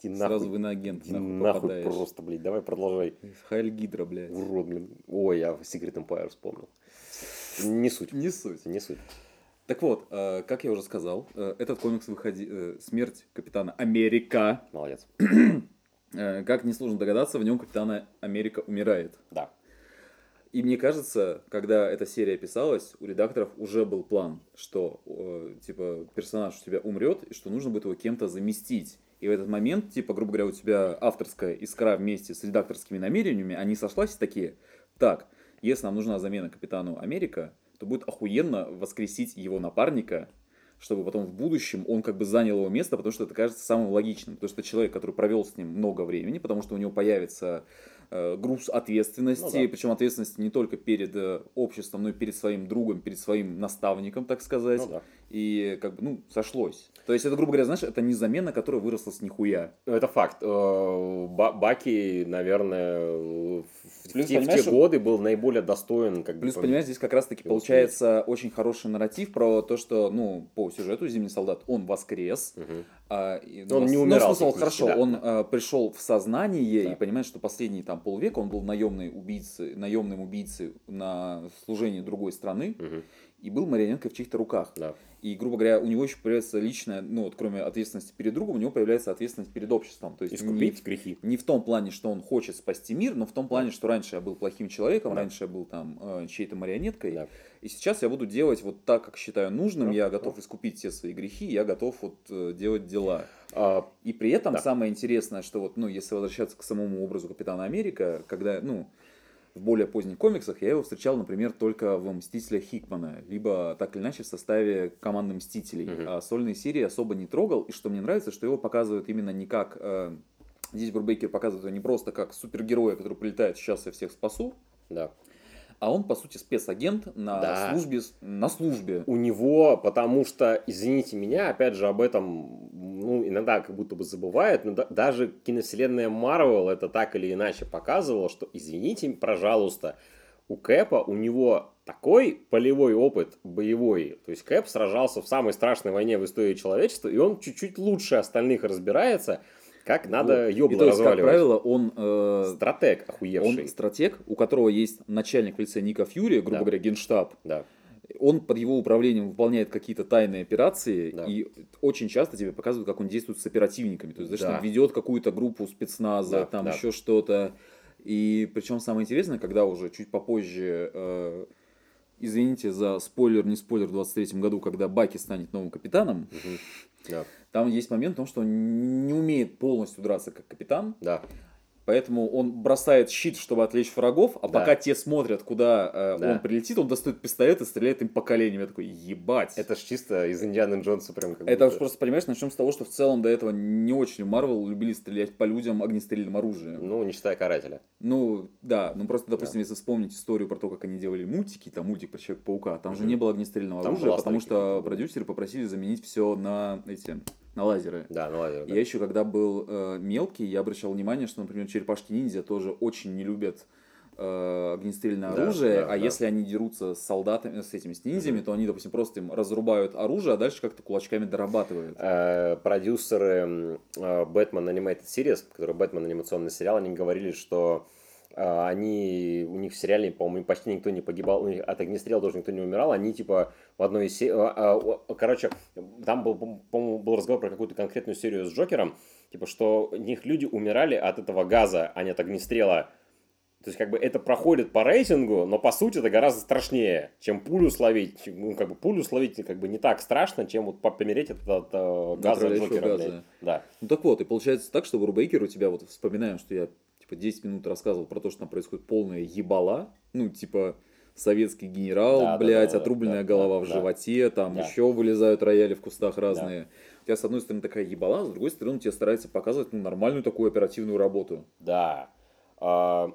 Иди
сразу
нахуй,
в иноагент
иди
нахуй,
нахуй
попадаешь.
просто, блядь, давай продолжай.
Хайль Гидра, блядь.
Урод, блин. Ой, я Secret Empire вспомнил. Не суть.
Не суть.
Не суть.
Так вот, э, как я уже сказал, э, этот комикс выходи... э, «Смерть Капитана Америка».
Молодец.
Как несложно догадаться, в нем Капитана Америка умирает.
Да.
И мне кажется, когда эта серия писалась, у редакторов уже был план, что э, типа персонаж у тебя умрет, и что нужно будет его кем-то заместить. И в этот момент, типа, грубо говоря, у тебя авторская искра вместе с редакторскими намерениями, они сошлась такие, так, если нам нужна замена Капитану Америка, то будет охуенно воскресить его напарника, чтобы потом в будущем он как бы занял его место, потому что это кажется самым логичным. Потому что человек, который провел с ним много времени, потому что у него появится груз ответственности,
Ну да.
причем ответственности не только перед э, обществом, но и перед своим другом, перед своим наставником, так сказать.
Ну да.
И как бы, ну, сошлось. То есть это, грубо говоря, знаешь, это не замена, которая выросла с нихуя.
Ну, Это факт. Э, Ба- Баки, наверное, в
Плюс,
те, в те годы был наиболее достоин. Как бы,
Плюс,
по-
понимаешь, здесь как раз-таки получается очень хороший нарратив про то, что, ну, по сюжету Зимний солдат, он воскрес,
Мгм.
А,
Но он не умирал
смысл,
технически,
хорошо,
да.
он а, пришел в сознание
Да.
и понимает, что последние там полвека он был наемный убийцей, наемным убийцей на служении другой страны
Мгм.
и был марионеткой в чьих-то руках.
Да.
И, грубо говоря, у него еще появляется личная, ну вот кроме ответственности перед другом, у него появляется ответственность перед обществом. То есть не,
Искупить грехи.
не в том плане, что он хочет спасти мир, но в том плане, что раньше я был плохим человеком,
Да.
раньше я был там э, чьей-то марионеткой,
Да.
И сейчас я буду делать вот так, как считаю нужным, я готов искупить все свои грехи, я готов вот э, делать дела.
А,
И при этом
Да.
самое интересное, что вот, ну, если возвращаться к самому образу Капитана Америка, когда, ну, в более поздних комиксах я его встречал, например, только в «Мстителях Хикмана», либо так или иначе в составе команды «Мстителей».
Мгм.
А сольные серии особо не трогал, и что мне нравится, что его показывают именно не как... э, здесь Брубейкер показывает его не просто как супергероя, который прилетает «сейчас я всех спасу»,
Да.
А он, по сути, спецагент на
Да.
службе... На службе.
У него, потому что, извините меня, опять же, об этом, ну, иногда как будто бы забывают, но да- даже киновселенная Марвел это так или иначе показывала, что, извините, пожалуйста, у Кэпа, у него такой полевой опыт боевой. То есть Кэп сражался в самой страшной войне в истории человечества, и он чуть-чуть лучше остальных разбирается, как надо
Вот. И то есть, как
разваливать.
правило, он... э,
Стратег
он
охуевший.
стратег, у которого есть начальник в лице Ника Фьюри, грубо
Да.
говоря, генштаб.
Да.
Он под его управлением выполняет какие-то тайные операции,
Да.
и очень часто тебе показывают, как он действует с оперативниками. То есть, даже
Да.
там ведет какую-то группу спецназа,
Да,
там
да.
еще что-то. И причем самое интересное, когда уже чуть попозже, э, извините за спойлер, не спойлер, в 23 году, когда Баки станет новым капитаном,
Мгм. Да.
Там есть момент в том, что он не умеет полностью драться как капитан,
Да.
Поэтому он бросает щит, чтобы отвлечь врагов, а
Да.
пока те смотрят, куда э,
Да.
он прилетит, он достает пистолет и стреляет им по коленям. Я такой, ебать.
Это ж чисто из Индианы Джонса прям как
Это
будто.
просто, понимаешь, начнем с того, что в целом до этого не очень Марвел любили стрелять по людям огнестрельным оружием.
Ну, не считая карателя.
Ну, да, ну просто, допустим, если вспомнить историю про то, как они делали мультики, там мультик про Человека-паука, там же
Мгм.
не было огнестрельного
Там
оружия, потому что продюсеры попросили заменить все на эти, на лазеры.
Да, ну ладно. да.
Я еще когда был э, мелкий, я обращал внимание, что, например, черепашки ниндзя тоже очень не любят э, огнестрельное
Да,
оружие,
да,
а
да.
если они дерутся с солдатами, с этими, с ниндзями, то они, допустим, просто им разрубают оружие, а дальше как-то кулачками дорабатывают.
Э, Продюсеры Batman Animated Series, который Бэтмен анимационный сериал, они говорили, что они, у них в сериале, по-моему, почти никто не погибал, от огнестрела тоже никто не умирал, они типа в одной из серий, короче, там был, по-моему, был разговор про какую-то конкретную серию с Джокером, типа, что у них люди умирали от этого газа, а не от огнестрела. То есть, как бы это проходит по рейтингу, но по сути это гораздо страшнее, чем пулю словить. Ну, как бы пулю словить как бы не так страшно, чем вот по- помереть от, от, э, газа
Отравляющего
Джокера.
газа.
Да.
Ну так вот, и получается так, что в Рубейкер у тебя, вот вспоминаем, что я типа 10 минут рассказывал про то, что там происходит полная ебала, ну типа советский генерал,
Да, да,
блядь,
да, да,
отрубленная
да,
голова
да,
в
да.
животе, там
Да.
еще вылезают рояли в кустах разные. У тебя с одной стороны такая ебала, с другой стороны тебе старается показывать ну, нормальную такую оперативную работу.
Да. А,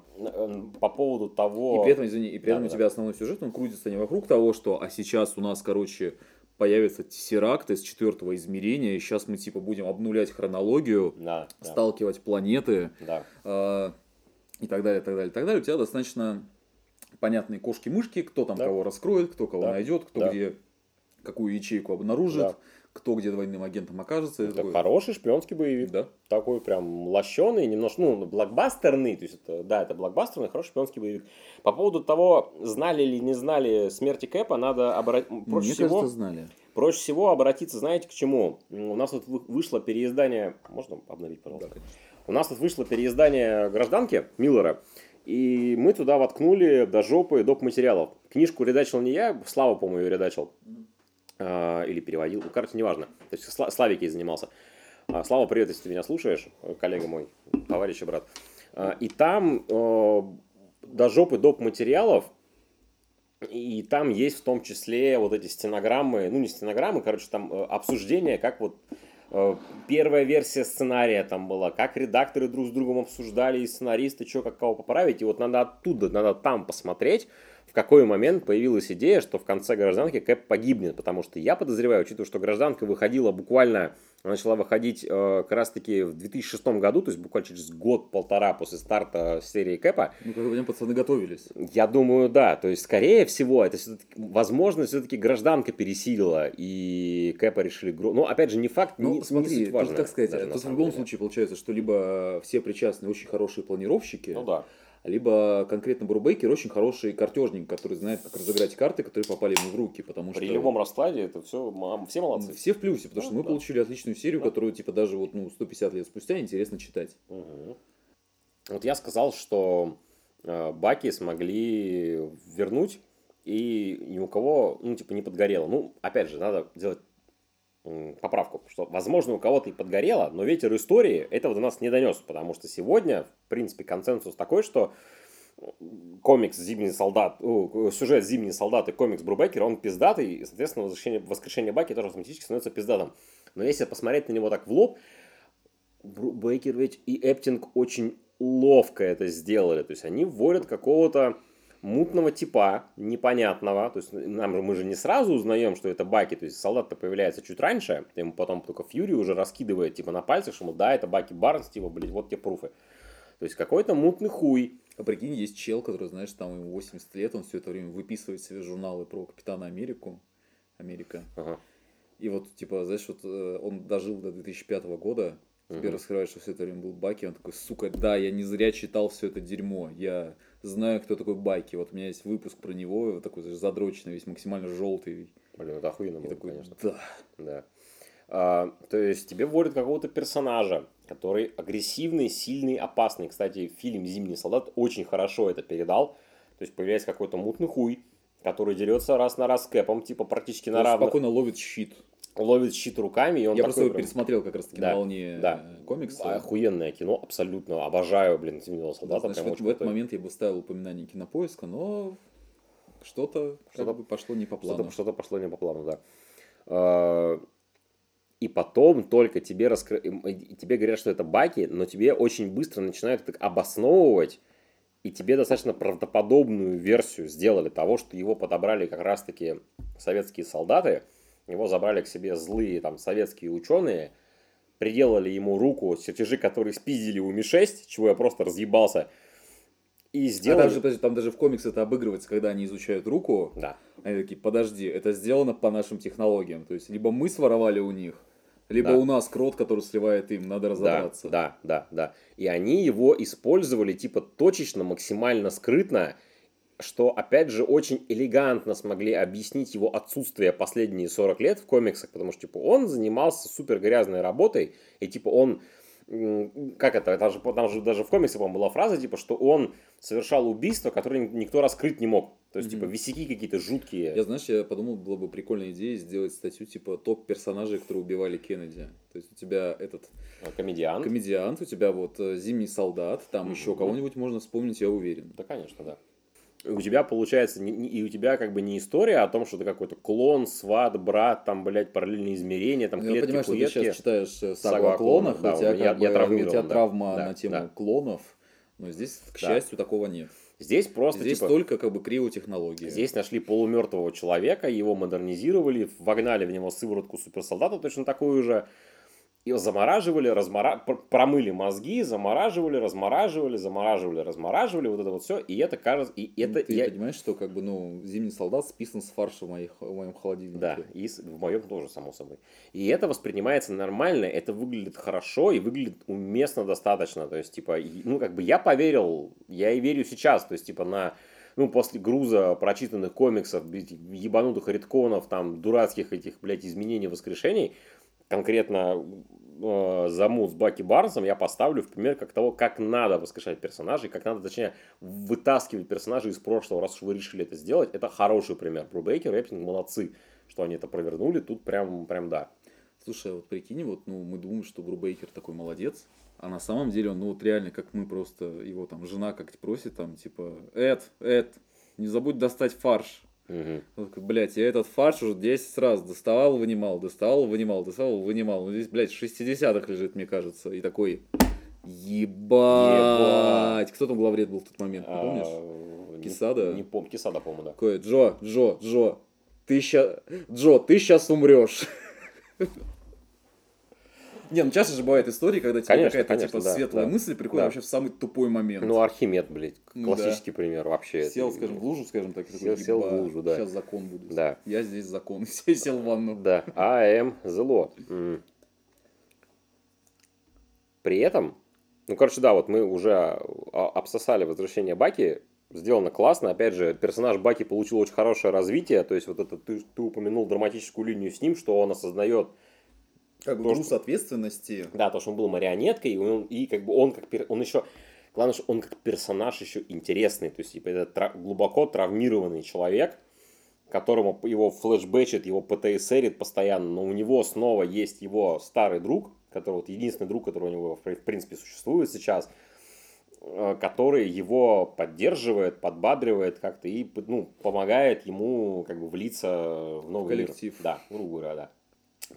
по поводу того...
И при этом, извини, и при этом
Да,
у
да,
тебя основной сюжет, он крутится не вокруг того, что, а сейчас у нас, короче, появится тессеракт из четвертого измерения, и сейчас мы, типа, будем обнулять хронологию,
Да, да,
сталкивать планеты,
да.
а, и так далее, так далее, так далее. У тебя достаточно понятные кошки-мышки, кто там
Да.
кого раскроет, кто кого
Да.
найдет, кто
Да.
где какую ячейку обнаружит,
Да.
Кто где двойным агентом окажется.
Это
такой,
хороший шпионский боевик.
Да.
Такой прям лощеный, немножко, ну, блокбастерный. То есть, это, да, это блокбастерный, хороший шпионский боевик. По поводу того, знали или не знали смерти Кэпа, надо обратить... Проще
Мне
всего...
кажется, знали.
Проще всего обратиться, знаете, к чему? У нас вот вы- вышло переиздание... Можно обновить, пожалуйста? У нас тут вышло переиздание «Гражданки» Миллера, и мы туда воткнули до жопы доп. материалов. Книжку редачил не я, Слава, по-моему, ее редачил. А, или переводил, ну, короче, неважно. То есть Сла- Славик ей занимался. А, Слава, привет, если ты меня слушаешь, коллега мой, товарищ и брат. А, И там до жопы доп. материалов, и там есть в том числе вот эти стенограммы, ну не стенограммы, короче, там э, обсуждения, как вот э, первая версия сценария там была, как редакторы друг с другом обсуждали, и сценаристы, что, как кого поправить. И вот надо оттуда, надо там посмотреть, в какой момент появилась идея, что в конце «Гражданки» Кэп погибнет. Потому что я подозреваю, учитывая, что «Гражданка» выходила буквально, она начала выходить э, как раз-таки в 2006 году, то есть буквально через год-полтора после старта серии Кэпа,
Ну, как бы пацаны готовились.
я думаю, да. То есть, скорее всего, это все-таки, возможно, все-таки гражданка пересилила, и Кэпа решили... Ну, опять же, не факт,
Ну,
не, не
смотри,
суть
тут,
важная
как сказать,
даже,
тут в любом
деле.
случае получается, что либо все причастны очень хорошие планировщики,
Ну да.
Либо конкретно Брубейкер очень хороший картежник, который знает, как разыграть карты, которые попали ему в руки, потому
При
что
любом раскладе это все, все молодцы.
все в плюсе, потому что
Ну,
мы
да.
получили отличную серию,
Да.
которую типа даже вот ну 150 лет спустя интересно читать.
Мгм. Вот я сказал, что э, Баки смогли вернуть, и ни у кого, ну, типа, не подгорело. Ну, опять же, надо делать поправку, что, возможно, у кого-то и подгорело, но ветер истории этого до нас не донес, потому что сегодня, в принципе, консенсус такой, что комикс «Зимний солдат», сюжет «Зимний солдат» и комикс Брубекера, он пиздатый, и, соответственно, возвращение, воскрешение Баки тоже автоматически становится пиздатым. Но если посмотреть на него так в лоб, Брубекер ведь и Эптинг очень ловко это сделали. То есть они вводят какого-то мутного типа, непонятного. То есть нам же, мы же не сразу узнаем, что это Баки. То есть солдат-то появляется чуть раньше, ему потом только Фьюри уже раскидывает типа на пальцах, что, мол, да, это Баки Барнс, типа, блядь, вот тебе пруфы. То есть какой-то мутный хуй.
А прикинь, есть чел, который, знаешь, там ему 80 лет, он все это время выписывает себе журналы про Капитана Америку. Америка.
Ага.
И вот, типа, знаешь, вот э, он дожил до 2005 года, тебе
Мгм.
раскрывает, что все это время был Баки, он такой, сука, да, я не зря читал все это дерьмо, я знаю, кто такой Баки, вот у меня есть выпуск про него, вот такой задроченный, весь максимально желтый,
Блин, это охуенно было,
такой,
конечно.
да.
Да. А, то есть тебе вводят какого-то персонажа, который агрессивный, сильный, опасный. Кстати, фильм «Зимний солдат» очень хорошо это передал. То есть появляется какой-то мутный хуй, который дерется раз на раз с Кэпом, типа практически на равных.
спокойно ловит щит.
Ловит щит руками, и он
я просто его
прям-
пересмотрел как раз таки
Да,
на волне
да.
э, комикса.
Охуенное кино, абсолютно. Обожаю, блин, «Зимнего
Да,
солдата».
знаешь,
прям
в, в этот момент я бы ставил упоминание кинопоиска, но что-то
Что-то-
как бы пошло не по плану.
Что-то, что-то пошло не по плану, да. А, И потом только тебе, раскры... и тебе говорят, что это баки, но тебе очень быстро начинают это обосновывать, и тебе достаточно правдоподобную версию сделали того, что его подобрали как раз-таки советские солдаты, его забрали к себе злые там советские ученые, приделали ему руку, чертежи, которые спиздили у Ми-6, чего я просто разъебался, и
А
сделали...
там, же, подожди, там даже в комиксе это обыгрывается, когда они изучают руку,
Да.
они такие, подожди, это сделано по нашим технологиям. То есть, либо мы своровали у них, либо
Да.
у нас крот, который сливает им, надо разобраться.
Да, да, да, да. И они его использовали типа точечно, максимально скрытно, что, опять же, очень элегантно смогли объяснить его отсутствие последние 40 лет в комиксах, потому что, типа, он занимался супер грязной работой, и, типа, он, как это, там же, там же даже в комиксе, по-моему, была фраза, типа, что он совершал убийства, которые никто раскрыть не мог. То есть, типа,
Мгм.
висяки какие-то жуткие.
Я, знаешь, я подумал, было бы прикольная идея сделать статью типа топ персонажей, которые убивали Кеннеди. То есть у тебя этот
э, Комедиант.
комедиант, у тебя вот э, зимний солдат, там еще
Мгм.
кого-нибудь можно вспомнить, я уверен.
Да, конечно, да. У тебя получается, и у тебя как бы не история о том, что ты какой-то клон, сват, брат, там, блядь, параллельные измерения, там,
Ну, я
клетки,
понимаю, что ты сейчас читаешь э,
Сагу о
клонах,
да,
у тебя,
меня-
как
я
бы,
травмирован,
у тебя травма
Да,
на тему
да.
клонов, но здесь, к
Да.
счастью, такого нет.
Здесь просто,
здесь
типа,
только как бы криотехнологии.
здесь нашли полумертвого человека, его модернизировали, вогнали в него сыворотку суперсолдата точно такую же, его замораживали, размора... пр- промыли мозги, замораживали, размораживали, замораживали, размораживали, вот это вот все, и это кажется, и
Ну,
это
ты
я-
понимаешь, что как бы, ну, зимний солдат списан с фарша в, моих, в моем холодильнике.
Да, и в моем тоже, само собой. И это воспринимается нормально, это выглядит хорошо и выглядит уместно достаточно. То есть, типа, и- ну, как бы я поверил, я и верю сейчас, то есть, типа, на ну, после груза прочитанных комиксов, ебанутых редконов, там, дурацких этих, блядь, изменений, воскрешений, конкретно э, замут с Баки Барнсом я поставлю в пример как того, как надо воскрешать персонажей, как надо, точнее, вытаскивать персонажей из прошлого, раз уж вы решили это сделать. Это хороший пример. Брубейкер, Эппинг молодцы, что они это провернули. Тут прям, прям да.
Слушай, а вот прикинь, вот, ну, мы думаем, что Брубейкер такой молодец, а на самом деле он, ну, вот реально, как мы просто, его там жена как-то просит, там, типа, Эд, Эд, не забудь достать фарш.
Мгм.
Он такой, блядь, я этот фарш уже 10 раз доставал, вынимал, доставал, вынимал, доставал, вынимал. Ну, здесь, блядь, в 60-х лежит, мне кажется. И такой, ебать. Кто там главред был в тот момент, не помнишь?
А, не-
Кисада?
Не помню, Кисада, по-моему, да.
Такой, Джо, Джо, Джо, ты ща... Джо, ты сейчас умрешь. Не, ну часто же бывают истории, когда тебе
Конечно,
какая-то
конечно,
типа
да,
светлая
да.
мысль приходит
Да.
вообще в самый тупой момент.
Ну, Архимед, блядь,
Ну да.
классический пример вообще.
Сел,
Это-
скажем, в лужу, скажем так,
Сел- сел в
«Еба,
лужу, да.
Сейчас закон будет.
Да.
Я здесь закон. Все сел в ванну.
Да, АМ зло. При этом, ну, короче, да, вот мы уже а, обсосали возвращение Баки. Сделано классно. Опять же, персонаж Баки получил очень хорошее развитие. То есть, вот это ты, ты упомянул драматическую линию с ним, что он осознает,
Как бы
То,
груз ответственности.
да, то, что он был марионеткой, и, он, и как бы он как пер- он еще, главное, что он как персонаж еще интересный. То есть, типа, это тра- глубоко травмированный человек, которому его флешбэчит, его ПТСРит постоянно, но у него снова есть его старый друг, который вот единственный друг, который у него в при- в принципе существует сейчас. э, который его поддерживает, подбадривает как-то и ну, помогает ему как бы влиться в новый
Коллектив.
мир. Да, грубо говоря, да.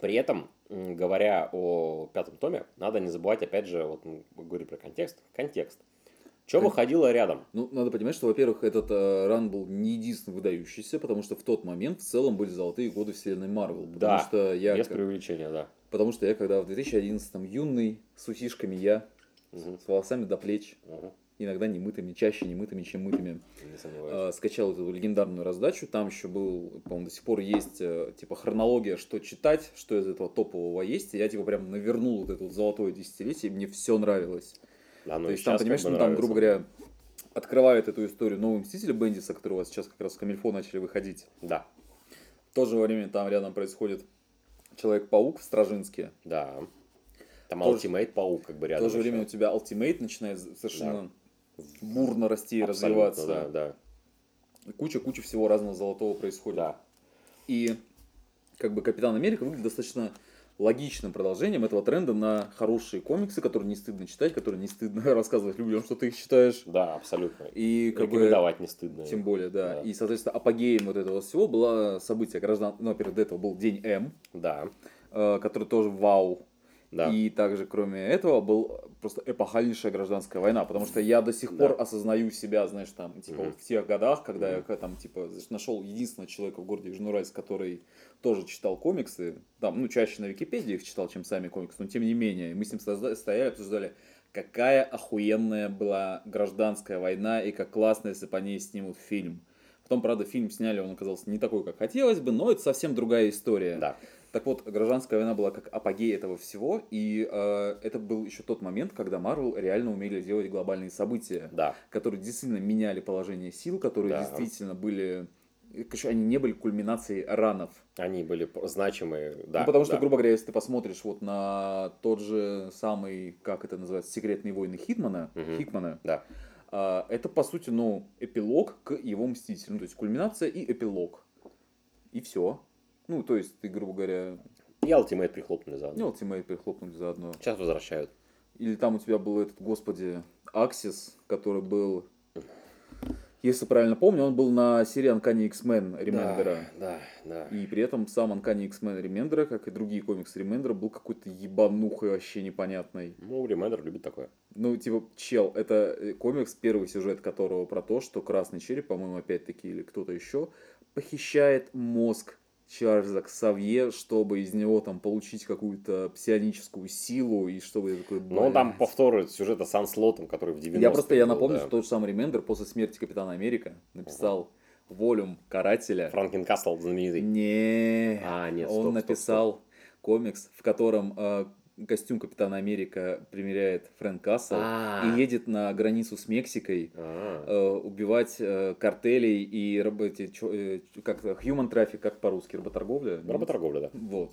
При этом, говоря о пятом томе, надо не забывать, опять же, вот мы говорим про контекст, контекст. Что
Кон-
выходило рядом?
Ну, надо понимать, что, во-первых, этот э, ран был не единственный выдающийся, потому что в тот момент в целом были золотые годы вселенной Марвел.
Да,
что я,
Без
как-
преувеличения, да.
потому что я когда в 2011-м юный, с усишками я,
Мгм,
с волосами до плеч,
мгм,
иногда немытыми, чаще немытыми, чем мытыми,
Не сомневаюсь.
э, скачал эту легендарную раздачу. Там еще был, по-моему, до сих пор есть э, типа хронология, что читать, что из этого топового есть. И я типа прям навернул вот это вот золотое десятилетие, и мне все нравилось.
Да, ну
То есть там, понимаешь, ну, там, грубо говоря, открывает эту историю новый Мститель Бендиса, который у вас сейчас как раз в Камильфо начали выходить.
Да,
В то же время там рядом происходит Человек-паук в Стражинске.
да. Там Ultimate Паук как бы
В
рядом.
то же время у тебя Ultimate начинает совершенно бурно расти и
Абсолютно,
развиваться.
Да, да.
Куча-куча всего разного золотого происходит.
да.
И как бы Капитан Америка выглядит достаточно логичным продолжением этого тренда на хорошие комиксы, которые не стыдно читать, которые не стыдно рассказывать людям, что ты их читаешь.
Да, абсолютно.
И как бы
Рекомендовать не стыдно.
Тем более, да.
Да.
И, соответственно, апогеем вот этого всего было событие граждан... Ну, во-первых, до этого был День М,
Да,
э, который тоже вау.
Да.
И также, кроме этого, был просто эпохальнейшая гражданская война, потому что я до сих
Да.
пор осознаю себя, знаешь, там, типа,
Мгм.
вот в тех годах, когда я к- там, типа, нашел единственного человека в городе Южноуральск, который тоже читал комиксы, там, ну, чаще на Википедии их читал, чем сами комиксы, но тем не менее, мы с ним стояли, обсуждали, какая охуенная была гражданская война, и как классно, если по ней снимут фильм. Потом, правда, фильм сняли, он оказался не такой, как хотелось бы, но это совсем другая история.
Да.
Так вот, гражданская война была как апогей этого всего, и э, это был еще тот момент, когда Марвел реально умели делать глобальные события,
Да.
которые действительно меняли положение сил, которые
Да.
действительно были... Короче, они не были кульминацией ранов.
Они были значимые. Да.
ну, потому что,
да.
грубо говоря, если ты посмотришь вот на тот же самый, как это называется, «Секретные войны» Хитмана,
Мгм.
Хикмана,
Да.
а, это, по сути, ну, эпилог к его Мстителям. То есть, кульминация и эпилог. И все. Ну, то есть, ты, грубо говоря,
И Ultimate прихлопнули заодно.
Ultimate прихлопнули заодно.
Сейчас возвращают.
Или там у тебя был этот, господи, Аксис, который был, если правильно помню, он был на серии Uncanny X-Men Ремендера.
Да, да.
И при этом сам Uncanny X-Men Ремендера, как и другие комиксы Ремендера, был какой-то ебанухой вообще непонятной.
Ну, Ремендер любит такое.
Ну, типа, чел, это э, комикс, первый сюжет которого про то, что Красный Череп, по-моему, опять-таки, или кто-то еще, похищает мозг Чарльза Ксавье, чтобы из него там получить какую-то псионическую силу, и чтобы я такой...
Он там повторы сюжета с Анслотом, который в 90
Я просто, я напомню, что тот же самый Ремендер после смерти Капитана Америка написал волюм Карателя.
Франкен Касл знаменитый.
Не,
А, нет,
он
стоп, стоп,
написал комикс, в котором э, костюм Капитана Америка примеряет Фрэнк Кассел
А.
и едет на границу с Мексикой
А,
э, убивать э, картелей и раб- эти, чё- э, как human traffic, как по-русски, работорговля.
Работорговля, да.
Вот.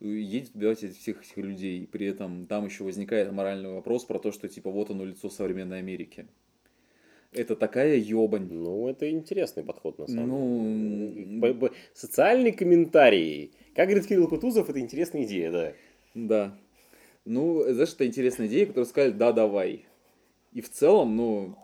Едет убивать этих всех этих людей. При этом там еще возникает моральный вопрос про то, что типа вот оно лицо современной Америки. Это такая ебань.
Ну, это интересный подход, на самом
Ну,
деле. Социальный комментарий. Как говорит Кирилл Кутузов, это интересная идея, да.
Да. Ну, знаешь, это интересная идея, которую сказали, да, давай. И в целом, ну,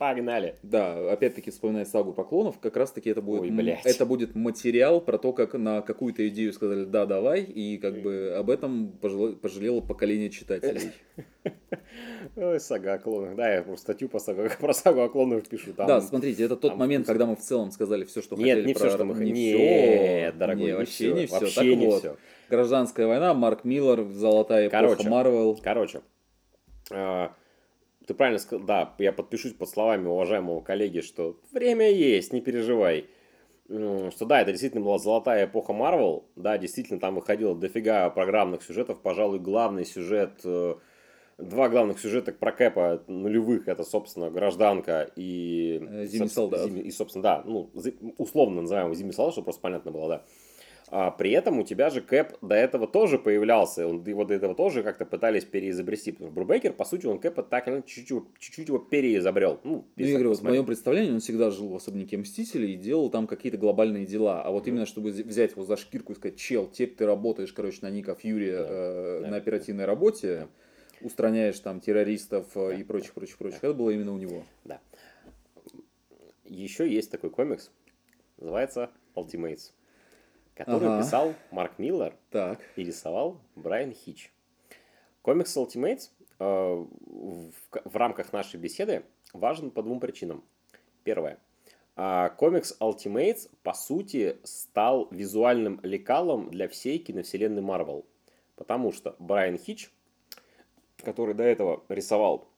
Погнали.
да, опять-таки, вспоминая сагу поклонов, как раз-таки это будет,
Ой, блядь.
это будет материал про то, как на какую-то идею сказали, да, давай, и как бы об этом пожеле- пожалело поколение читателей.
Ой, сага о клонах. Да, я просто статью по сага, про сагу о клонах пишу. Там...
да, смотрите, это тот момент,
вкусно.
когда мы в целом сказали все, что
Нет,
хотели
не
про...
все, что мы
всё.
Нет, дорогой,
Не,
не
вообще
всё.
не все.
Вообще
так
не
вот,
всё.
гражданская война, Марк Миллер, золотая эпоха
Короче.
Марвел.
Короче, э, ты правильно сказал, да, я подпишусь под словами уважаемого коллеги, что время есть, не переживай. Что да, это действительно была золотая эпоха Марвел, да, действительно там выходило дофига программных сюжетов, пожалуй, главный сюжет, э, два главных сюжета про Кэпа нулевых, это, собственно, Гражданка и...
Э, Зимний солдат.
И, собственно, да, ну, условно называемый Зимний солдат, чтобы просто понятно было, да. А при этом у тебя же Кэп до этого тоже появлялся, он, его до этого тоже как-то пытались переизобрести, потому что Брубейкер, по сути, он Кэпа так чуть-чуть, чуть-чуть его переизобрел. Ну,
Ну, я
так
говорю, вот в моем представлении он всегда жил в особняке Мстителей и делал там какие-то глобальные дела. А вот именно, чтобы взять его за шкирку и сказать, чел, теперь ты работаешь, короче, на Ника Фьюри э,
Да.
на оперативной работе, устраняешь там террористов э, и прочих, прочих, прочих. Это было именно у него.
Да. Еще есть такой комикс, называется Ultimates, который
Ага.
писал Марк Миллер
Так.
и рисовал Брайан Хич. Комикс Ultimates э, в, в рамках нашей беседы важен по двум причинам. Первое. А, комикс Ultimates, по сути, стал визуальным лекалом для всей киновселенной Марвел. Потому что Брайан Хич, который до этого рисовал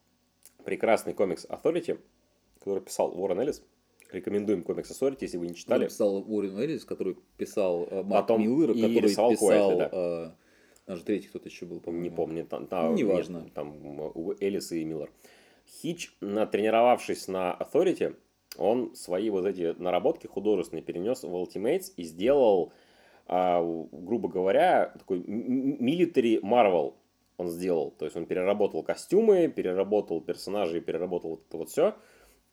прекрасный комикс Authority, который писал Уоррен Эллис, рекомендуем комикс Authority, если вы не читали.
Который писал Уоррен Эллис, который писал э, Марк
Потом
Миллер, который
рисовал
писал...
Куайтли, да.
э, даже третий кто-то еще был, по-моему.
Не помню, там, там,
Неважно.
нет, там у Элис и Миллер. Хич, натренировавшись на Authority, он свои вот эти наработки художественные перенес в Ultimates и сделал, а, грубо говоря, такой military Marvel он сделал. То есть он переработал костюмы, переработал персонажей, переработал вот это вот все.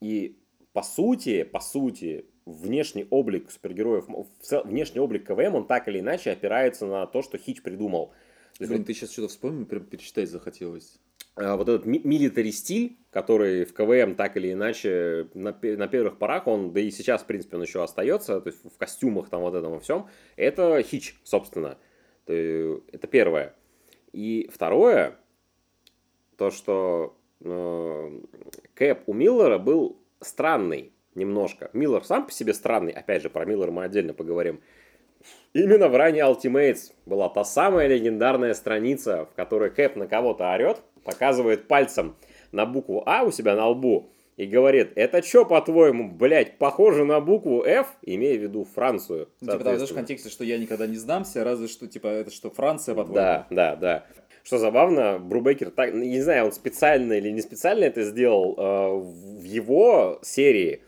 И по сути, по сути, внешний облик супергероев, внешний облик КВМ, он так или иначе опирается на то, что Хич придумал. То есть
Блин, ты сейчас что-то вспомнил, прям перечитать захотелось.
а, вот этот ми- милитари стиль, который в КВМ так или иначе на, на первых порах, он, да и сейчас, в принципе, он еще остается, то есть в костюмах там вот этом во всем, это хич, собственно. Это первое. И второе, то, что э, Кэп у Миллера был странный немножко. Миллер сам по себе странный, опять же, про Миллера мы отдельно поговорим. Именно в ране Ultimates была та самая легендарная страница, в которой Кэп на кого-то орет, показывает пальцем на букву А у себя на лбу и говорит, это что, по-твоему, блядь, похоже на букву F, имея в виду Францию.
Ну, типа, там, знаешь, в контексте, что я никогда не сдамся, разве что, типа, это что, Франция, по-твоему?
Да, да, да. Что забавно, Брубекер, так, не знаю, он специально или не специально это сделал, э, в его серии,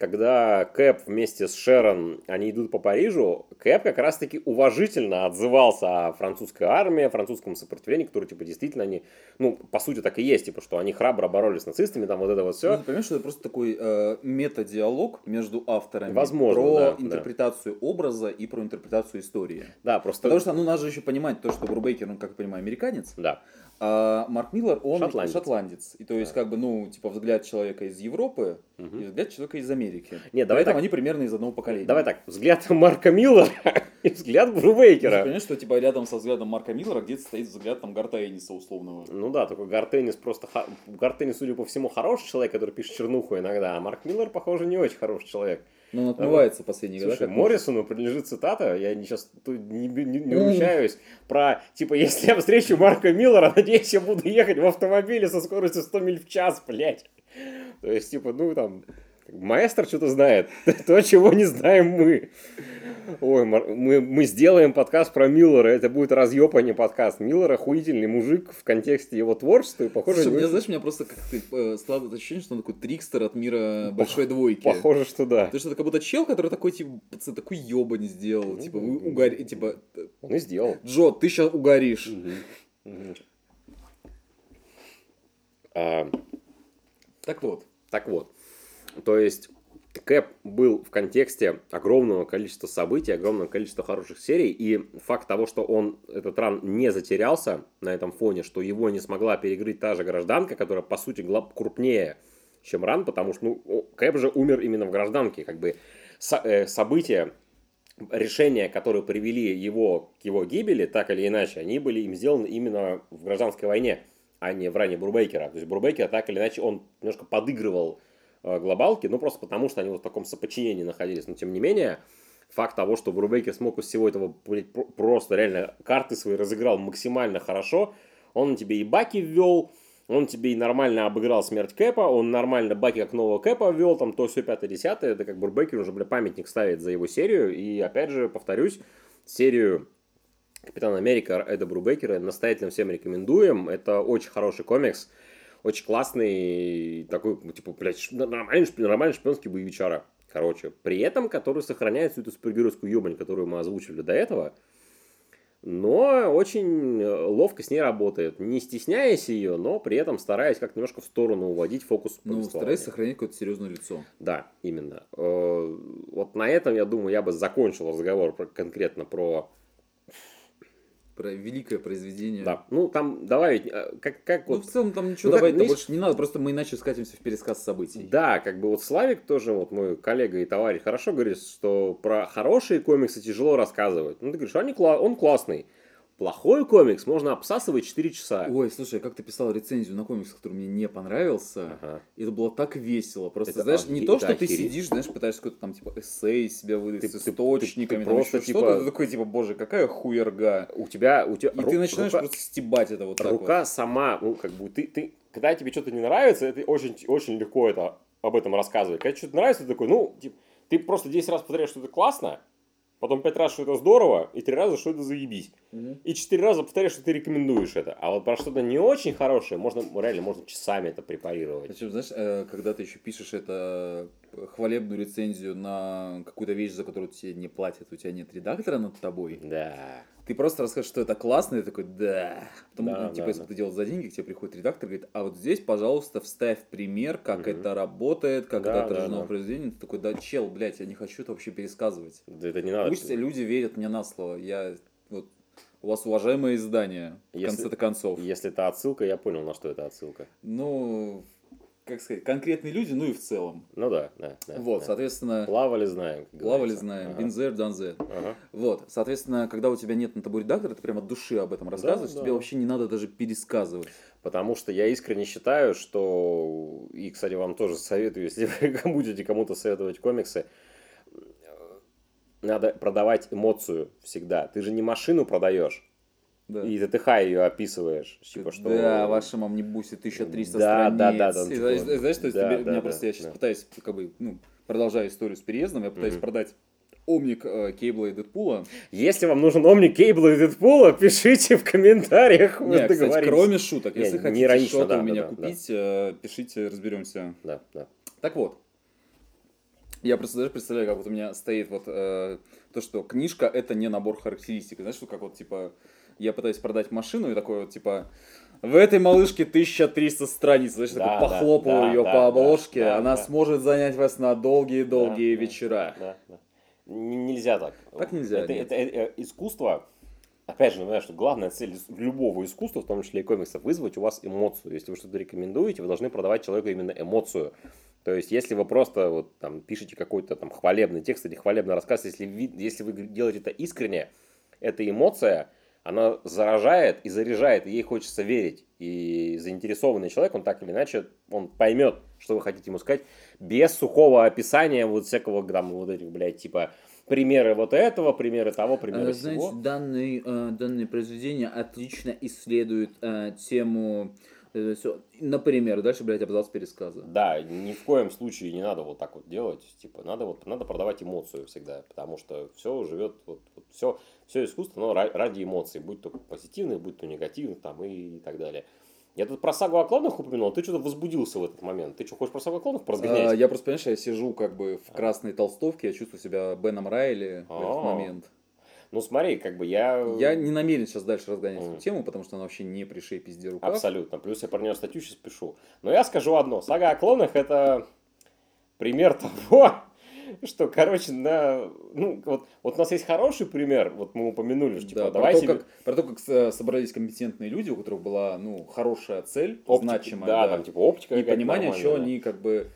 когда Кэп вместе с Шерон, они идут по Парижу, Кэп как раз-таки уважительно отзывался о французской армии, о французском сопротивлении, которое, типа, действительно они, ну, по сути, так и есть, типа, что они храбро боролись с нацистами, там вот это вот
Ну,
все.
ты понимаешь, что это просто такой э, метадиалог между авторами
Возможно,
про
да, да.
интерпретацию образа и про интерпретацию истории.
Да, просто...
Потому что, ну, надо же еще понимать то, что Брубейкер, он, как я понимаю, американец,
Да,
а Марк Миллер, он
Шотландец.
шотландец. И то есть,
Да.
как бы, ну, типа, взгляд человека из Европы
Мгм.
и взгляд человека из Америки.
Не, давай
Поэтому
так.
они примерно из одного поколения.
давай так, взгляд Марка Миллера и взгляд
Ты
Брубейкера.
понимаешь, что типа рядом со взглядом Марка Миллера где-то стоит взгляд там Гарта Эниса условного.
Ну да, только Гартенис просто... хо- Гартенис, судя по всему, хороший человек, который пишет чернуху иногда, а Марк Миллер, похоже, не очень хороший человек.
Но он отмывается последние года.
Слушай,
как
Моррисону принадлежит цитата, я не, сейчас тут не, не, не ручаюсь, про, типа, если я встречу Марка Миллера, надеюсь, я буду ехать в автомобиле со скоростью 100 миль в час, блядь. То есть, типа, ну, там, маэстро что-то знает, то, чего не знаем мы. Ой, мы, мы сделаем подкаст про Миллера, это будет разъеб, не подкаст. Миллер охуительный мужик в контексте его творчества, и похоже,
Слушай, у
не
меня, знаешь, у меня просто как-то э, складывается ощущение, что он такой трикстер от мира большой двойки.
похоже, что да.
То есть это как будто чел, который такой, типа, пацан, такой ёбань сделал. Типа, вы угори... Типа,
Он и сделал.
Джо, ты сейчас угоришь.
Мгм. Мгм. А,
Так вот.
Так вот, то есть Кэп был в контексте огромного количества событий, огромного количества хороших серий, и факт того, что он, этот ран, не затерялся на этом фоне, что его не смогла перегрыть та же гражданка, которая, по сути, гла- крупнее, чем ран, потому что, ну, Кэп же умер именно в гражданке, как бы со- э, события, решения, которые привели его к его гибели, так или иначе, они были им сделаны именно в гражданской войне, а не в ране Брубейкера. То есть Брубейкер так или иначе он немножко подыгрывал э, глобалки, ну просто потому, что они вот в таком соподчинении находились. Но тем не менее, факт того, что Брубейкер смог из всего этого просто реально карты свои разыграл максимально хорошо, он тебе и Баки ввел, он тебе и нормально обыграл смерть Кэпа, он нормально Баки как нового Кэпа ввел, там то все пятое, десятое, это как Брубейкер уже, бля, памятник ставит за его серию, и опять же, повторюсь, серию Капитан Америка Эда Брубекера настоятельно всем рекомендуем. Это очень хороший комикс, очень классный, такой, ну, типа, блядь, нормальный, нормальный шпионский боевичара. Короче, при этом, который сохраняет всю эту супергеройскую ебань, которую мы озвучивали до этого, но очень ловко с ней работает, не стесняясь ее, но при этом стараясь как немножко в сторону уводить фокус
Ну, старайся сохранить какое-то серьезное лицо.
Да, именно. Э, Вот на этом, я думаю, я бы закончил разговор конкретно про
Про великое произведение.
Да. Ну, там, давай, э, как, как
Ну,
вот...
в целом там ничего
Ну, как,
добавить
есть-
больше не надо, просто мы иначе скатимся в пересказ событий.
Да, как бы вот Славик тоже, вот мой коллега и товарищ, хорошо говорит, что про хорошие комиксы тяжело рассказывать. Ну, ты говоришь, они, кла- он классный. Плохой комикс можно обсасывать 4 часа.
Ой, слушай, как ты писал рецензию на комикс, который мне не понравился?
Ага.
И Это было так весело. Просто,
Это
знаешь, не то, что ты
охереть.
сидишь, знаешь, пытаешься какой-то там, типа, эссей себя выдать
Ты-
с
ты- ты-
источниками,
ты
там
просто, типа-
что-то. Ты такой, типа, боже, какая хуерга.
У тебя, у тебя
И
ру-
ты начинаешь
рука,
просто стебать это вот так
рука сама, ну, как бы, ты, ты, когда тебе что-то не нравится, это очень, очень легко это, об этом рассказывать. Когда что-то нравится, ты такой, ну, типа, ты просто 10 раз повторяешь, что это классно, потом 5 раз, что это здорово, и 3 раза, что это заебись.
вот.
И 4 раза повторяешь, что ты рекомендуешь это. А вот про что-то не очень хорошее, можно, реально, можно часами это препарировать.
Причем, знаешь, э, когда ты еще пишешь это хвалебную рецензию на какую-то вещь, за которую тебе не платят, у тебя нет редактора над тобой,
Да.
ты просто расскажешь, что это классно, и ты такой, да. Потом,
Да,
ну, типа,
да,
если
да.
ты делаешь за деньги, к тебе приходит редактор и говорит, а вот здесь, пожалуйста, вставь пример, как
Мгм.
это работает, как
Да,
это
да,
отражено
да.
в произведении. Ты такой, да, чел, блядь, я не хочу это вообще пересказывать.
Да Это не надо.
Пусть люди верят мне на слово. Я, вот, у вас уважаемое издание, в
Если-
конце-то концов.
Если это отсылка, я понял, на что это отсылка.
Ну, как сказать, конкретные люди, ну и в целом.
Ну да, да. да,
вот,
да.
соответственно,
Плавали, знаем.
плавали знаем,
Ага.
been there, done that.
Ага.
Вот, соответственно, когда у тебя нет на тобой редактора, ты прям от души об этом рассказываешь,
да.
тебе вообще не надо даже пересказывать.
Потому что я искренне считаю, что, и, кстати, вам тоже советую, если вы будете кому-то советовать комиксы, надо продавать эмоцию всегда. Ты же не машину продаешь,
Да.
и ТТХ ее описываешь. Типа, что...
Да, в вашем омнибусе 1300
Да,
страниц.
да, да,
И
типа-
знаешь, знаешь, что
да,
тебе,
да,
меня
да,
просто я сейчас
да.
пытаюсь, как бы, ну, продолжая историю с переездом, я пытаюсь
Мгм.
продать омник э, Кейбла и Дэдпула.
Если вам нужен Омник Кейбла и Дэдпула, пишите в комментариях,
Не, кстати, кроме шуток, если
не
хотите что-то
да,
у меня
да, да,
купить, э, пишите, разберемся.
Да, да.
Так вот, я просто даже представляю, как вот у меня стоит вот э, то, что книжка это не набор характеристик. Знаешь, что как вот типа я пытаюсь продать машину и такой вот типа в этой малышке 1300 страниц, знаешь,
Да,
такой
да,
ее
да,
по обложке,
да,
она
да.
сможет занять вас на долгие-долгие
Да,
вечера.
Да, да. Нельзя так.
Так нельзя,
Это, это- это искусство. Опять же, напоминаю, что главная цель любого искусства, в том числе и комиксов, вызвать у вас эмоцию. Если вы что-то рекомендуете, вы должны продавать человеку именно эмоцию. То есть, если вы просто вот, там, пишете какой-то там хвалебный текст или хвалебный рассказ, если, если вы делаете это искренне, эта эмоция, она заражает и заряжает, и ей хочется верить. И заинтересованный человек, он так или иначе, он поймет, что вы хотите ему сказать, без сухого описания вот всякого там вот этих, блядь, типа примеры вот этого, примеры того, примеры
Э, Знаете,
всего.
э, данное произведение отлично исследует э, тему, например, дальше, блядь, абзац пересказа.
Да, ни в коем случае не надо вот так вот делать. Типа, надо вот надо продавать эмоцию всегда, потому что все живет, вот, все, все искусство, но ра- ради эмоций, будь то позитивных, будь то негативных, там и, так далее. Я тут про сагу о клонах упомянул, ты что-то возбудился в этот момент. Ты что, хочешь про сагу о клонах
А,
поразгонять?
я просто, понимаешь, я сижу как бы в красной толстовке, я чувствую себя Беном Райли в этот
А.
момент.
Ну смотри, как бы я...
Я не намерен сейчас дальше разгонять эту тему, потому что она вообще не при шее пизде рукав.
Абсолютно. Плюс я про нее статью сейчас пишу. Но я скажу одно. Сага о клонах это пример того, что, короче, на... Ну, вот, вот у нас есть хороший пример, вот мы упомянули, что, типа,
Да,
давай
про, то, как, про то, как с- собрались компетентные люди, у которых была ну, хорошая цель,
оптика-
значимая,
да,
да,
там, типа, оптика
и понимание,
нормальная,
они как бы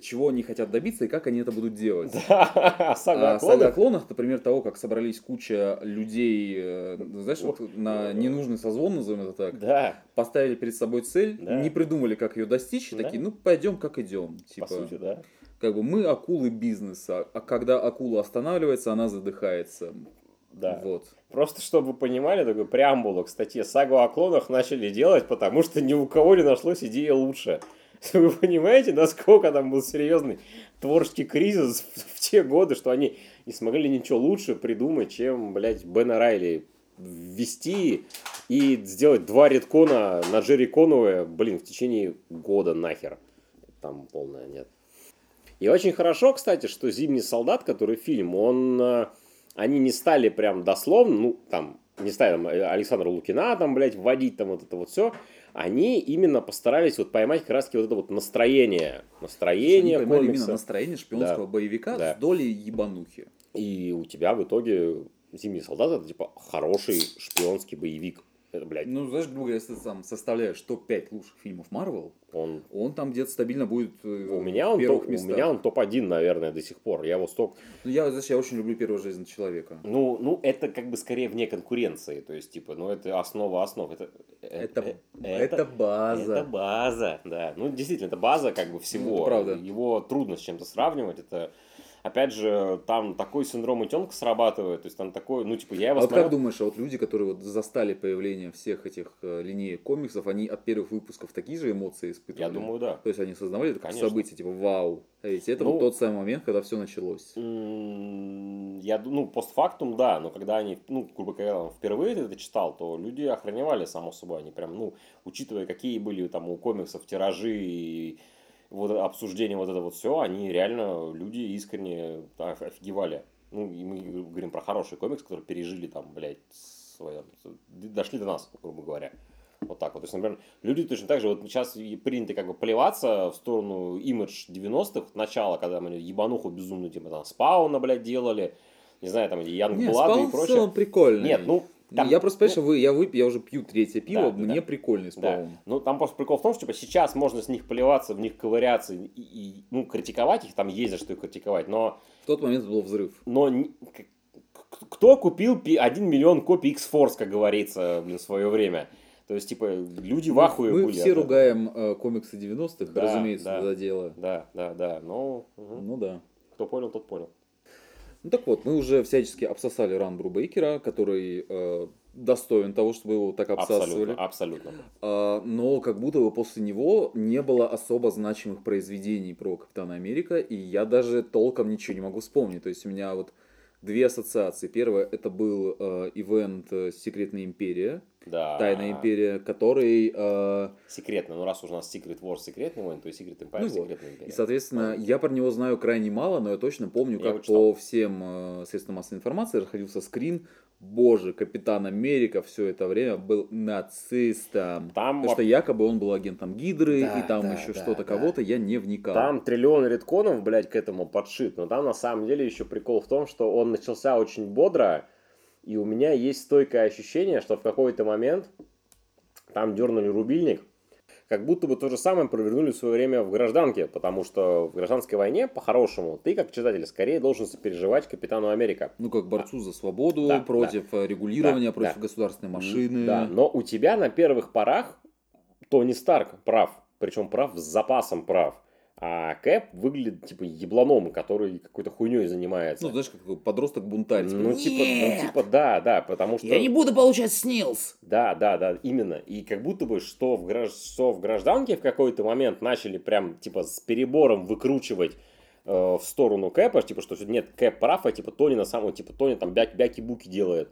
чего они хотят добиться и как они это будут делать.
Да, а сага
А
о
о
клонах...
клонах, это пример того, как собрались куча людей, э, знаешь, вот на ненужный созвон, назовем это так,
Да,
поставили перед собой цель,
Да.
не придумали, как ее достичь, и
Да.
такие, ну пойдем как идем.
по
Типа,
сути, да.
Как бы мы акулы бизнеса, а когда акула останавливается, она задыхается.
Да.
Вот.
Просто чтобы вы понимали, такой преамбулу к статье «Сагу о клонах» начали делать, потому что ни у кого не нашлось идеи лучше. Вы понимаете, насколько там был серьезный творческий кризис в, в те годы, что они не смогли ничего лучше придумать, чем, блядь, Бена Райли ввести и сделать два редкона на Джерри Конуэ, блин, в течение года нахер. Там полная нет. И очень хорошо, кстати, что «Зимний солдат», который фильм, он, э, они не стали прям дословно, ну, там, не стали там, э, Александра Лукина там, блядь, вводить там вот это вот все. Они именно постарались вот поймать как раз вот это вот настроение. Настроение
Они поймали
комикса.
именно настроение шпионского
Да.
боевика
Да.
с долей ебанухи.
И у тебя в итоге Зимний солдат это типа хороший шпионский боевик. Это, блядь,
Ну, знаешь, грубо говоря, если ты там составляешь топ-5 лучших фильмов Марвел,
он
он там где-то стабильно будет э,
у меня
в
он,
первых
топ, у меня он топ-1, наверное, до сих пор. Я вот столько...
Ну, я, знаешь, я очень люблю первую жизнь человека.
Ну, ну, это как бы скорее вне конкуренции. То есть, типа, ну, это основа основ. Это,
Это,
э,
это, база.
Это база, да. Ну, действительно, это база как бы всего.
Ну, это правда.
Его трудно с чем-то сравнивать. Это, опять же, там такой синдром утенка срабатывает. То есть, там такой, ну, типа, я
А
его
вот
смотрел-
как думаешь, а вот люди, которые вот застали появление всех этих э, линеек комиксов, они от первых выпусков такие же эмоции испытывали?
Я думаю, да.
То есть они осознавали это как
Конечно.
событие, типа вау. А ведь это
Ну,
вот тот самый момент, когда все началось.
Я, ну, постфактум, да, но когда они, ну, грубо говоря, впервые это читал, то люди охраневали, само собой, они прям, ну, учитывая, какие были там у комиксов тиражи и вот обсуждение вот это вот все, они реально, люди искренне оф- офигевали. Ну, и мы говорим про хороший комикс, который пережили там, блядь, свое, дошли до нас, грубо говоря. Вот так вот. То есть, например, люди точно так же, вот сейчас принято как бы плеваться в сторону имидж 90-х, начала, когда мы ебануху безумную, типа там спауна, блядь, делали, не знаю, там, Янг Блада и прочее.
целом прикольный.
Нет, ну, там-
я просто, понимаешь,
ну,
вы, я выпью, я уже пью третье пиво,
Да, да,
мне
да.
прикольный
Да.
спаун.
Ну, там просто прикол в том, что типа, сейчас можно с них плеваться, в них ковыряться и, и, ну, критиковать их, там есть за что их критиковать, но,
В тот момент был взрыв.
но кто купил пи- 1 миллион копий X-Force, как говорится, блин, в свое время? То есть, типа, люди в ахуе
Мы
были.
все
от этого.
ругаем э, комиксы 90-х,
Да,
разумеется,
да.
за дело.
Да, да, да. Ну, мгм.
Ну да.
кто понял, тот понял.
Ну так вот, мы уже всячески обсосали Ран Брубейкера, который э, достоин того, чтобы его так обсасывали.
Абсолютно, абсолютно.
А, но как будто бы после него не было особо значимых произведений про Капитана Америка, и я даже толком ничего не могу вспомнить. То есть у меня вот две ассоциации. Первое, это был э, ивент э, Секретная Империя,
Да.
Тайная Империя, который... э,
Секретно. Ну, раз уж у нас Secret Wars секретный войн, то и Secret Empire
Ну вот.
секретная
И,
империя.
соответственно, я про него знаю крайне мало, но я точно помню,
Я
как по всем э, средствам массовой информации расходился скрин. Боже, Капитан Америка все это время был нацистом.
Там
Потому что якобы он был агентом Гидры,
Да,
и там
да,
еще
да,
что-то
да.
кого-то, я не вникал.
Там триллион редконов, блядь, к этому подшит. Но там на самом деле еще прикол в том, что он начался очень бодро. И у меня есть стойкое ощущение, что в какой-то момент там дернули рубильник. Как будто бы то же самое провернули в свое время в гражданке. Потому что в гражданской войне, по-хорошему, ты как читатель скорее должен сопереживать Капитану Америка.
Ну, как борцу за свободу,
Да,
против э, регулирования,
Да,
против
да.
государственной машины.
Да, но у тебя на первых порах Тони Старк прав. Причем прав с запасом прав. А Кэп выглядит типа ебланом, который какой-то хуйней занимается.
Ну, знаешь, как подросток-бунтарь. типа,
Ну, типа, ну, типа, да, да, потому что...
буду получать снилс.
Да, да, да, именно. И как будто бы, что в, гражд... что в гражданке в какой-то момент начали прям, типа, с перебором выкручивать э, в сторону Кэпа, типа, что нет, Кэп прав, а типа Тони на самом, типа, Тони там бяки- бяки-буки делает.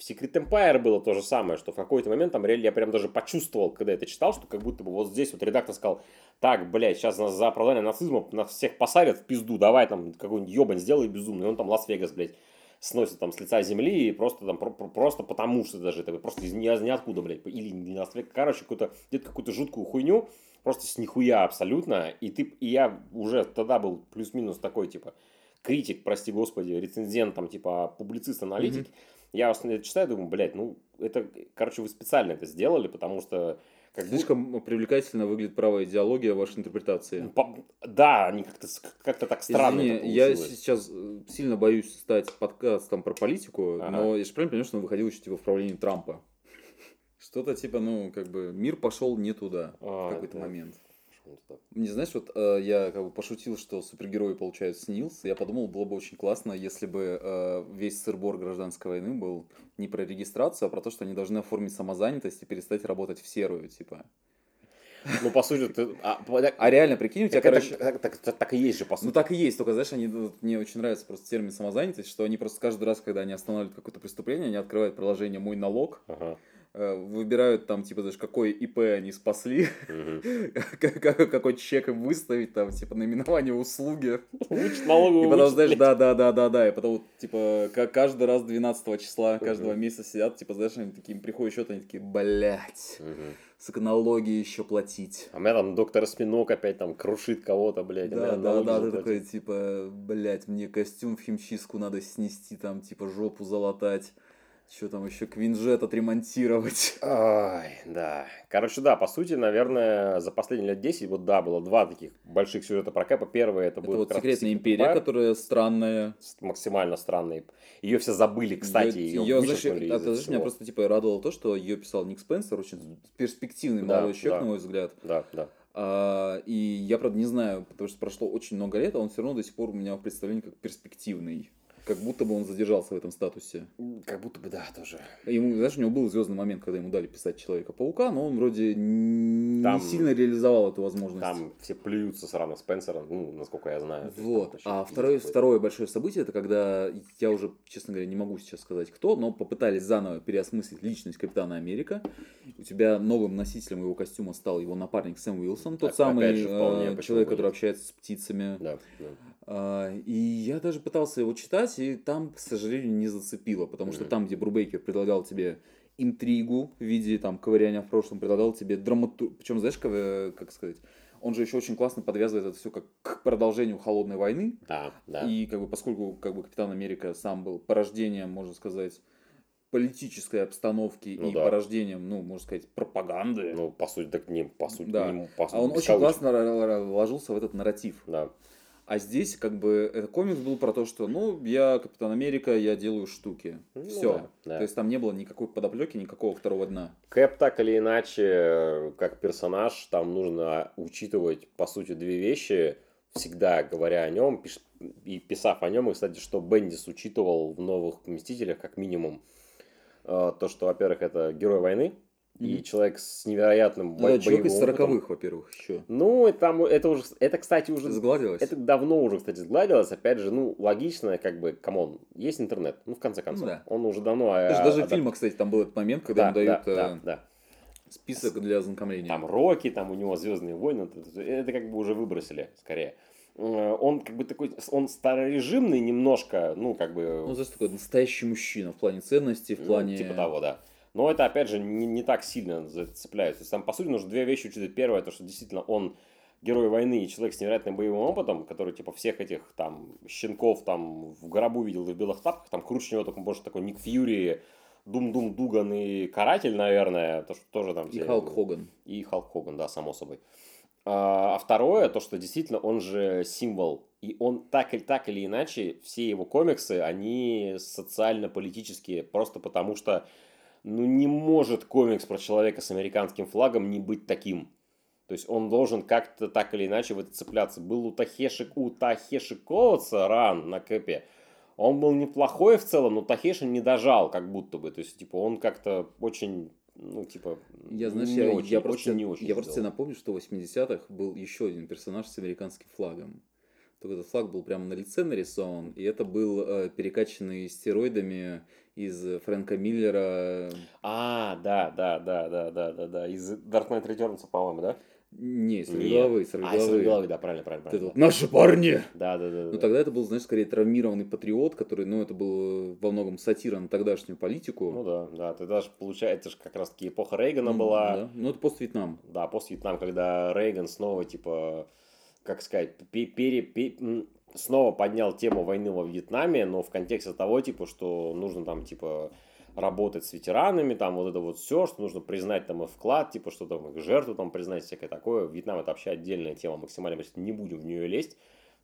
В Secret Empire было то же самое, что в какой-то момент там реально я прям даже почувствовал, когда это читал, что как будто бы вот здесь вот редактор сказал, так, блядь, сейчас нас за оправдание нацизма нас всех посадят в пизду, давай там какой-нибудь ебань сделай безумный, он там Лас-Вегас, блядь, сносит там с лица земли и просто там про- про- просто потому что даже это просто из ни- ниоткуда, блядь, или не Лас-Вегас, короче, какую-то где-то какую-то жуткую хуйню, просто с нихуя абсолютно, и ты, и я уже тогда был плюс-минус такой, типа, критик, прости господи, рецензент, там, типа, публицист, аналитик, я вас это читаю, думаю, блядь, ну, это, короче, вы специально это сделали, потому что как
Слишком привлекательно выглядит правая идеология вашей интерпретации.
По- Да, они как-то как-то так странно
Извини, я сейчас э, сильно боюсь стать подкастом про политику,
Ага.
но я же правильно понимаю, что он выходил еще типа в правлении Трампа. Что-то типа, ну, как бы мир пошел не туда
А,
в какой-то
да.
момент.
Что-то так.
Не знаешь, вот э, я как бы пошутил, что супергерои получают снилс. Я подумал, было бы очень классно, если бы э, весь сырбор гражданской войны был не про регистрацию, а про то, что они должны оформить самозанятость и перестать работать в серую, типа.
Ну, по сути, ты... А,
А реально, прикинь, у тебя,
так,
короче...
так- так- так- так и есть же, по сути.
Ну так и есть, только знаешь, они, мне очень нравится просто термин самозанятость, что они просто каждый раз, когда они останавливают какое-то преступление, они открывают приложение «Мой налог»,
Ага.
Э, выбирают там, типа, даже какой ИП они спасли, какой чек им выставить, там, типа, наименование услуги. И потом, знаешь,
блядь.
да, да, да, да, да, и потом, типа, ка- каждый раз 12 числа каждого месяца сидят, типа, знаешь, они такие, им приходит счет, они такие, блядь, с налоги еще платить.
А у меня там доктор Осьминог опять там крушит кого-то, блядь.
Да, да, да, ты такой, типа, блядь, мне костюм в химчистку надо снести, там, типа, жопу залатать, что там еще, квинжет отремонтировать.
Ай, да. Короче, да, по сути, наверное, за последние лет 10, вот да, было два таких больших сюжета про Кэпа. Первый это,
Это
будет
вот секретная империя,
Empire,
которая странная.
максимально странный. Ее все забыли, кстати, ее,
Её, знаешь, это, знаешь, меня просто типа радовало то, что ее писал Ник Спенсер, очень перспективный
Да,
молодой человек,
да.
на мой взгляд.
Да, да.
А, и я, правда, не знаю, потому что прошло очень много лет, а он все равно до сих пор у меня в представлении как перспективный. Как будто бы он задержался в этом статусе.
Как будто бы, да, тоже.
Ему, знаешь, у него был звездный момент, когда ему дали писать Человека-паука, но он вроде не
Там-
сильно реализовал эту возможность.
Там все плюются сразу Спенсера, ну, насколько я знаю.
Вот. А второе, второе большое событие, это когда, я уже, честно говоря, не могу сейчас сказать кто, но попытались заново переосмыслить личность Капитана Америка. У тебя новым носителем его костюма стал его напарник Сэм Уилсон, тот
Опять
самый
же, вполне,
э, человек, который общается с птицами.
Да, да.
А, И я даже пытался его читать, и там, к сожалению, не зацепило, потому что там, где Брубейкер предлагал тебе интригу в виде там ковыряния в прошлом, предлагал тебе драматург... Причем, знаешь, как, как сказать, он же еще очень классно подвязывает это все как к продолжению холодной войны.
Да, да.
И как бы поскольку как бы Капитан Америка сам был порождением, можно сказать, политической обстановки
Ну
и
да.
порождением, ну, можно сказать, пропаганды.
Ну, по сути, так не, по сути,
Да.
не, по сути,
а он очень классно ложился в этот нарратив.
Да.
А здесь, как бы, этот комикс был про то, что, ну, я Капитан Америка, я делаю штуки.
Ну
Все.
да, да.
То есть там не было никакой подоплеки, никакого второго дна.
Кэп так или иначе, э, как персонаж, там нужно учитывать, по сути, две вещи, всегда говоря о нем, пиш- и писав о нем, и, кстати, что Бендис учитывал в новых «Мстителях», как минимум, э, то, что, во-первых, это герой войны, и человек с невероятным
Ну, да,
бо-
человек из
боевым опытом.
сороковых, во-первых, еще.
Ну, и там, это уже, это, кстати, уже
Сгладилось?
Это давно уже, кстати, сгладилось. Опять же, ну, логично, как бы, come on, есть интернет. Ну, в конце концов.
да.
Он уже давно... э,
Даже, даже
адап-
в фильмах, кстати, там был этот момент, когда
Да,
ему дают
да,
э,
да, да.
список для ознакомления.
Там Рокки, там у него Звездные войны. Это, это как бы уже выбросили, скорее. Э, Он как бы такой, он старорежимный немножко, ну, как бы...
Ну, знаешь, такой настоящий мужчина в плане ценностей, в
ну,
плане...
типа того, да. Но это, опять же, не, не так сильно зацепляет. То есть, там, по сути, нужно две вещи учитывать. Первое, то, что действительно он герой войны и человек с невероятным боевым опытом, который, типа, всех этих, там, щенков, там, в гробу видел и в белых тапках, там, круче него только, может, такой Ник Фьюри, Дум-Дум Дуган и Каратель, наверное, то, что тоже там...
И
все-
Халк Хоган.
И Халк Хоган, да, само собой. А а второе, то, что действительно он же символ. И он так, или так или иначе, все его комиксы, они социально-политические, просто потому что ну, не может комикс про человека с американским флагом не быть таким. То есть он должен как-то так или иначе в это цепляться. Был у Тахеши, у Тахеши Коутса ран на Кэпе. Он был неплохой в целом, но Тахеши не дожал, как будто бы. То есть, типа, он как-то очень, ну, типа,
Я, знаешь,
не
я,
очень,
я просто,
очень не очень
я просто тебе
сделал.
напомню, что в 80-х был еще один персонаж с американским флагом. Только этот флаг был прямо на лице нарисован, и это был э, перекачанный стероидами из Фрэнка Миллера.
А, да, да, да, да, да, да, да. Из Dark Knight Returns, по-моему, да?
Не,
Нет.
сорвиголовы,
А, из головы, да, правильно, правильно.
Это
правильно.
вот, Наши парни!
Да, да, да.
Ну
да.
тогда это был, знаешь, скорее травмированный патриот, который, ну, это был во многом сатира на тогдашнюю политику.
Ну да, да. Ты даже, получается, же как раз-таки эпоха Рейгана
Ну,
была.
да. Ну, это пост-Вьетнам.
Да, после Вьетнам, когда Рейган снова, типа, как сказать, пе- пере, пе- м, снова поднял тему войны во Вьетнаме, но в контексте того, типа, что нужно там, типа, работать с ветеранами, там вот это вот все, что нужно признать там их вклад, типа, что там их жертву там признать, всякое такое. Вьетнам это вообще отдельная тема, максимально мы не будем в нее лезть,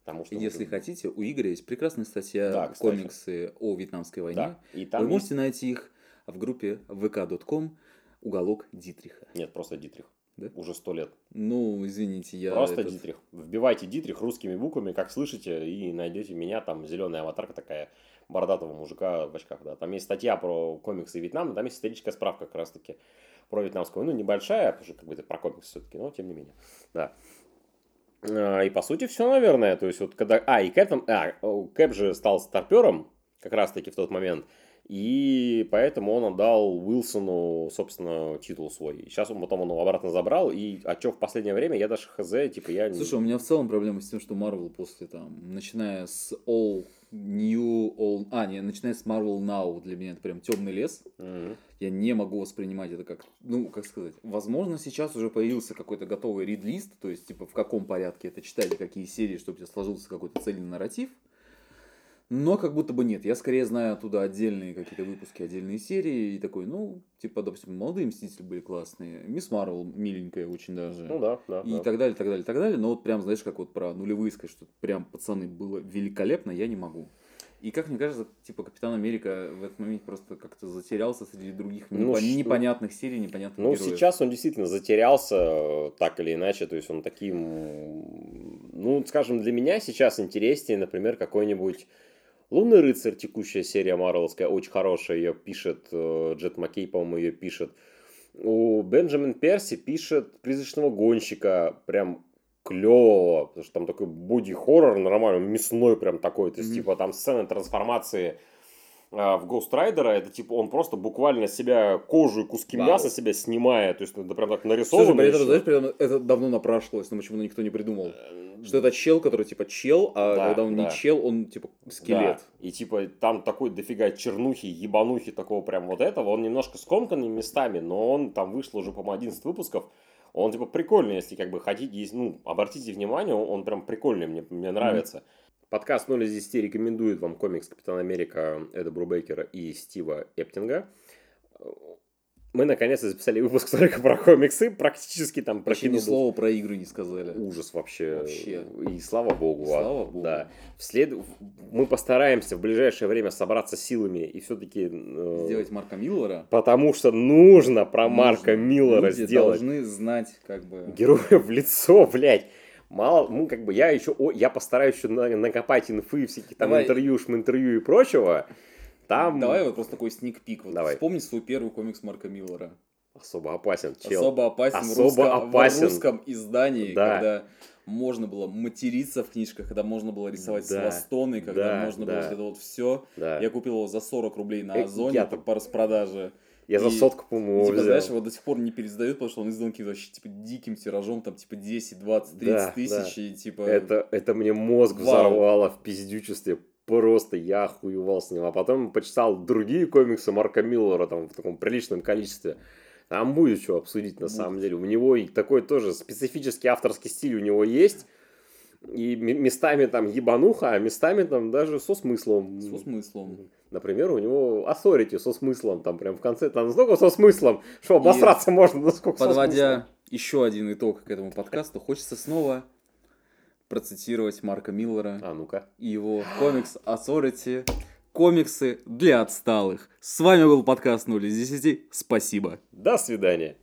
потому что...
Если
мы-
хотите, у Игоря есть прекрасная статья
Да, кстати.
комиксы о Вьетнамской войне.
Да, и там
Вы
есть-
можете найти их в группе vk.com уголок Дитриха.
Нет, просто Дитрих.
Да?
Уже сто лет.
Ну, извините, я...
Просто
этот-
Дитрих. Вбивайте Дитрих русскими буквами, как слышите, и найдете меня. Там зеленая аватарка такая бородатого мужика в очках. Да. Там есть статья про комиксы Вьетнама, там есть историческая справка как раз таки про вьетнамскую войну. Небольшая, потому что как бы это про комиксы все-таки, но тем не менее. Да. А, И по сути все, наверное. То есть вот когда... А, и Кэп, там... а, Кэп же стал старпером как раз таки в тот момент. И поэтому он отдал Уилсону, собственно, титул свой. Сейчас он потом он его обратно забрал. И а что в последнее время, я даже хз, типа я...
Слушай, у меня в целом проблема с тем, что Marvel после там, начиная с All New, All... А, не, начиная с Marvel Now, для меня это прям темный лес.
Мгм.
Я не могу воспринимать это как, ну, как сказать, возможно, сейчас уже появился какой-то готовый рид-лист, то есть, типа, в каком порядке это читать, какие серии, чтобы у тебя сложился какой-то цельный нарратив. Но как будто бы нет. Я скорее знаю оттуда отдельные какие-то выпуски, отдельные серии. И такой, ну, типа, допустим, молодые мстители были классные. Мисс Марвел миленькая очень даже.
Ну да, да.
И
да.
так далее, так далее, так далее. Но вот прям, знаешь, как вот про нулевые сказать, что прям, пацаны, было великолепно, я не могу. И как мне кажется, типа Капитан Америка в этот момент просто как-то затерялся среди других
Ну,
непон-
что-
непонятных серий, непонятных
Ну,
героев.
сейчас он действительно затерялся, так или иначе, то есть он таким, ну, скажем, для меня сейчас интереснее, например, какой-нибудь Лунный рыцарь, текущая серия Марвелская, очень хорошая, ее пишет э, Джет Маккей, по-моему, ее пишет. У Бенджамин Перси пишет Призрачного гонщика, прям клево, потому что там такой боди-хоррор нормальный, мясной прям такой, то есть,
Мгм.
типа, там сцена трансформации в Ghost Rider, это типа он просто буквально себя кожу и куски
Вау.
мяса себя снимает, то есть это прям так
Слушай,
нарисовано.
при этом,
ещё.
знаешь, это давно напрашивалось, но почему никто не придумал. Что это чел, который типа чел, а
Да,
когда он
да.
не чел, он типа скелет.
Да. И типа там такой дофига чернухи, ебанухи такого прям вот этого. Он немножко скомканный местами, но он там вышло уже, по-моему, 11 выпусков. Он типа прикольный, если как бы хотите, ну, обратите внимание, он, он прям прикольный, мне, мне нравится. Подкаст 0 из 10 рекомендует вам комикс Капитан Америка Эда Брубейкера и Стива Эптинга. Мы наконец-то записали выпуск только про комиксы, практически там про
Вообще ни слова про игры не сказали.
ужас вообще.
Вообще.
И слава богу. а,
Слава богу.
Да. Вслед... Мы постараемся в ближайшее время собраться силами и все-таки...
Сделать Марка Миллера.
Потому что нужно про Марка
нужно.
Миллера
Люди
сделать.
должны знать, как бы...
Героя в лицо, блядь. Мало, ну, как бы я еще, о, я постараюсь еще на- накопать инфы, всяких там
Давай.
интервью, интервью и прочего. Там
Давай вот просто такой сник-пик. Вот
Давай.
Вспомни свой первый комикс Марка Миллера.
особо опасен, чел.
Особо опасен, в,
Особо
русском,
опасен.
в русском издании,
Да.
когда можно было материться в книжках, когда можно было рисовать
Да.
свастоны, когда
Да,
можно
да.
было вот это вот все.
Да.
Я купил его за 40 рублей на
Э,
Озоне
я
по распродаже.
Я за сотку, по-моему,
типа,
взял.
знаешь, его до сих пор не пересдают, потому что он издан каким-то вообще типа диким тиражом, там типа 10, 20, 30
Да,
тысяч,
да.
и типа...
Это, это мне мозг
Вау.
взорвало в пиздючестве. Просто я охуевал с ним. А потом почитал другие комиксы Марка Миллера там в таком приличном количестве. Там будет что обсудить на
Будет.
самом деле. У него и такой тоже специфический авторский стиль у него есть. И местами там ебануха, а местами там даже со смыслом.
Со смыслом.
Например, у него Authority со смыслом. Там прям в конце там настолько со смыслом, что обосраться можно насколько.
Подводя еще один итог к этому подкасту, хочется снова процитировать Марка Миллера
А ну-ка.
и его комикс Authority. Комиксы для отсталых. С вами был подкаст 0 из 10. Спасибо.
До свидания.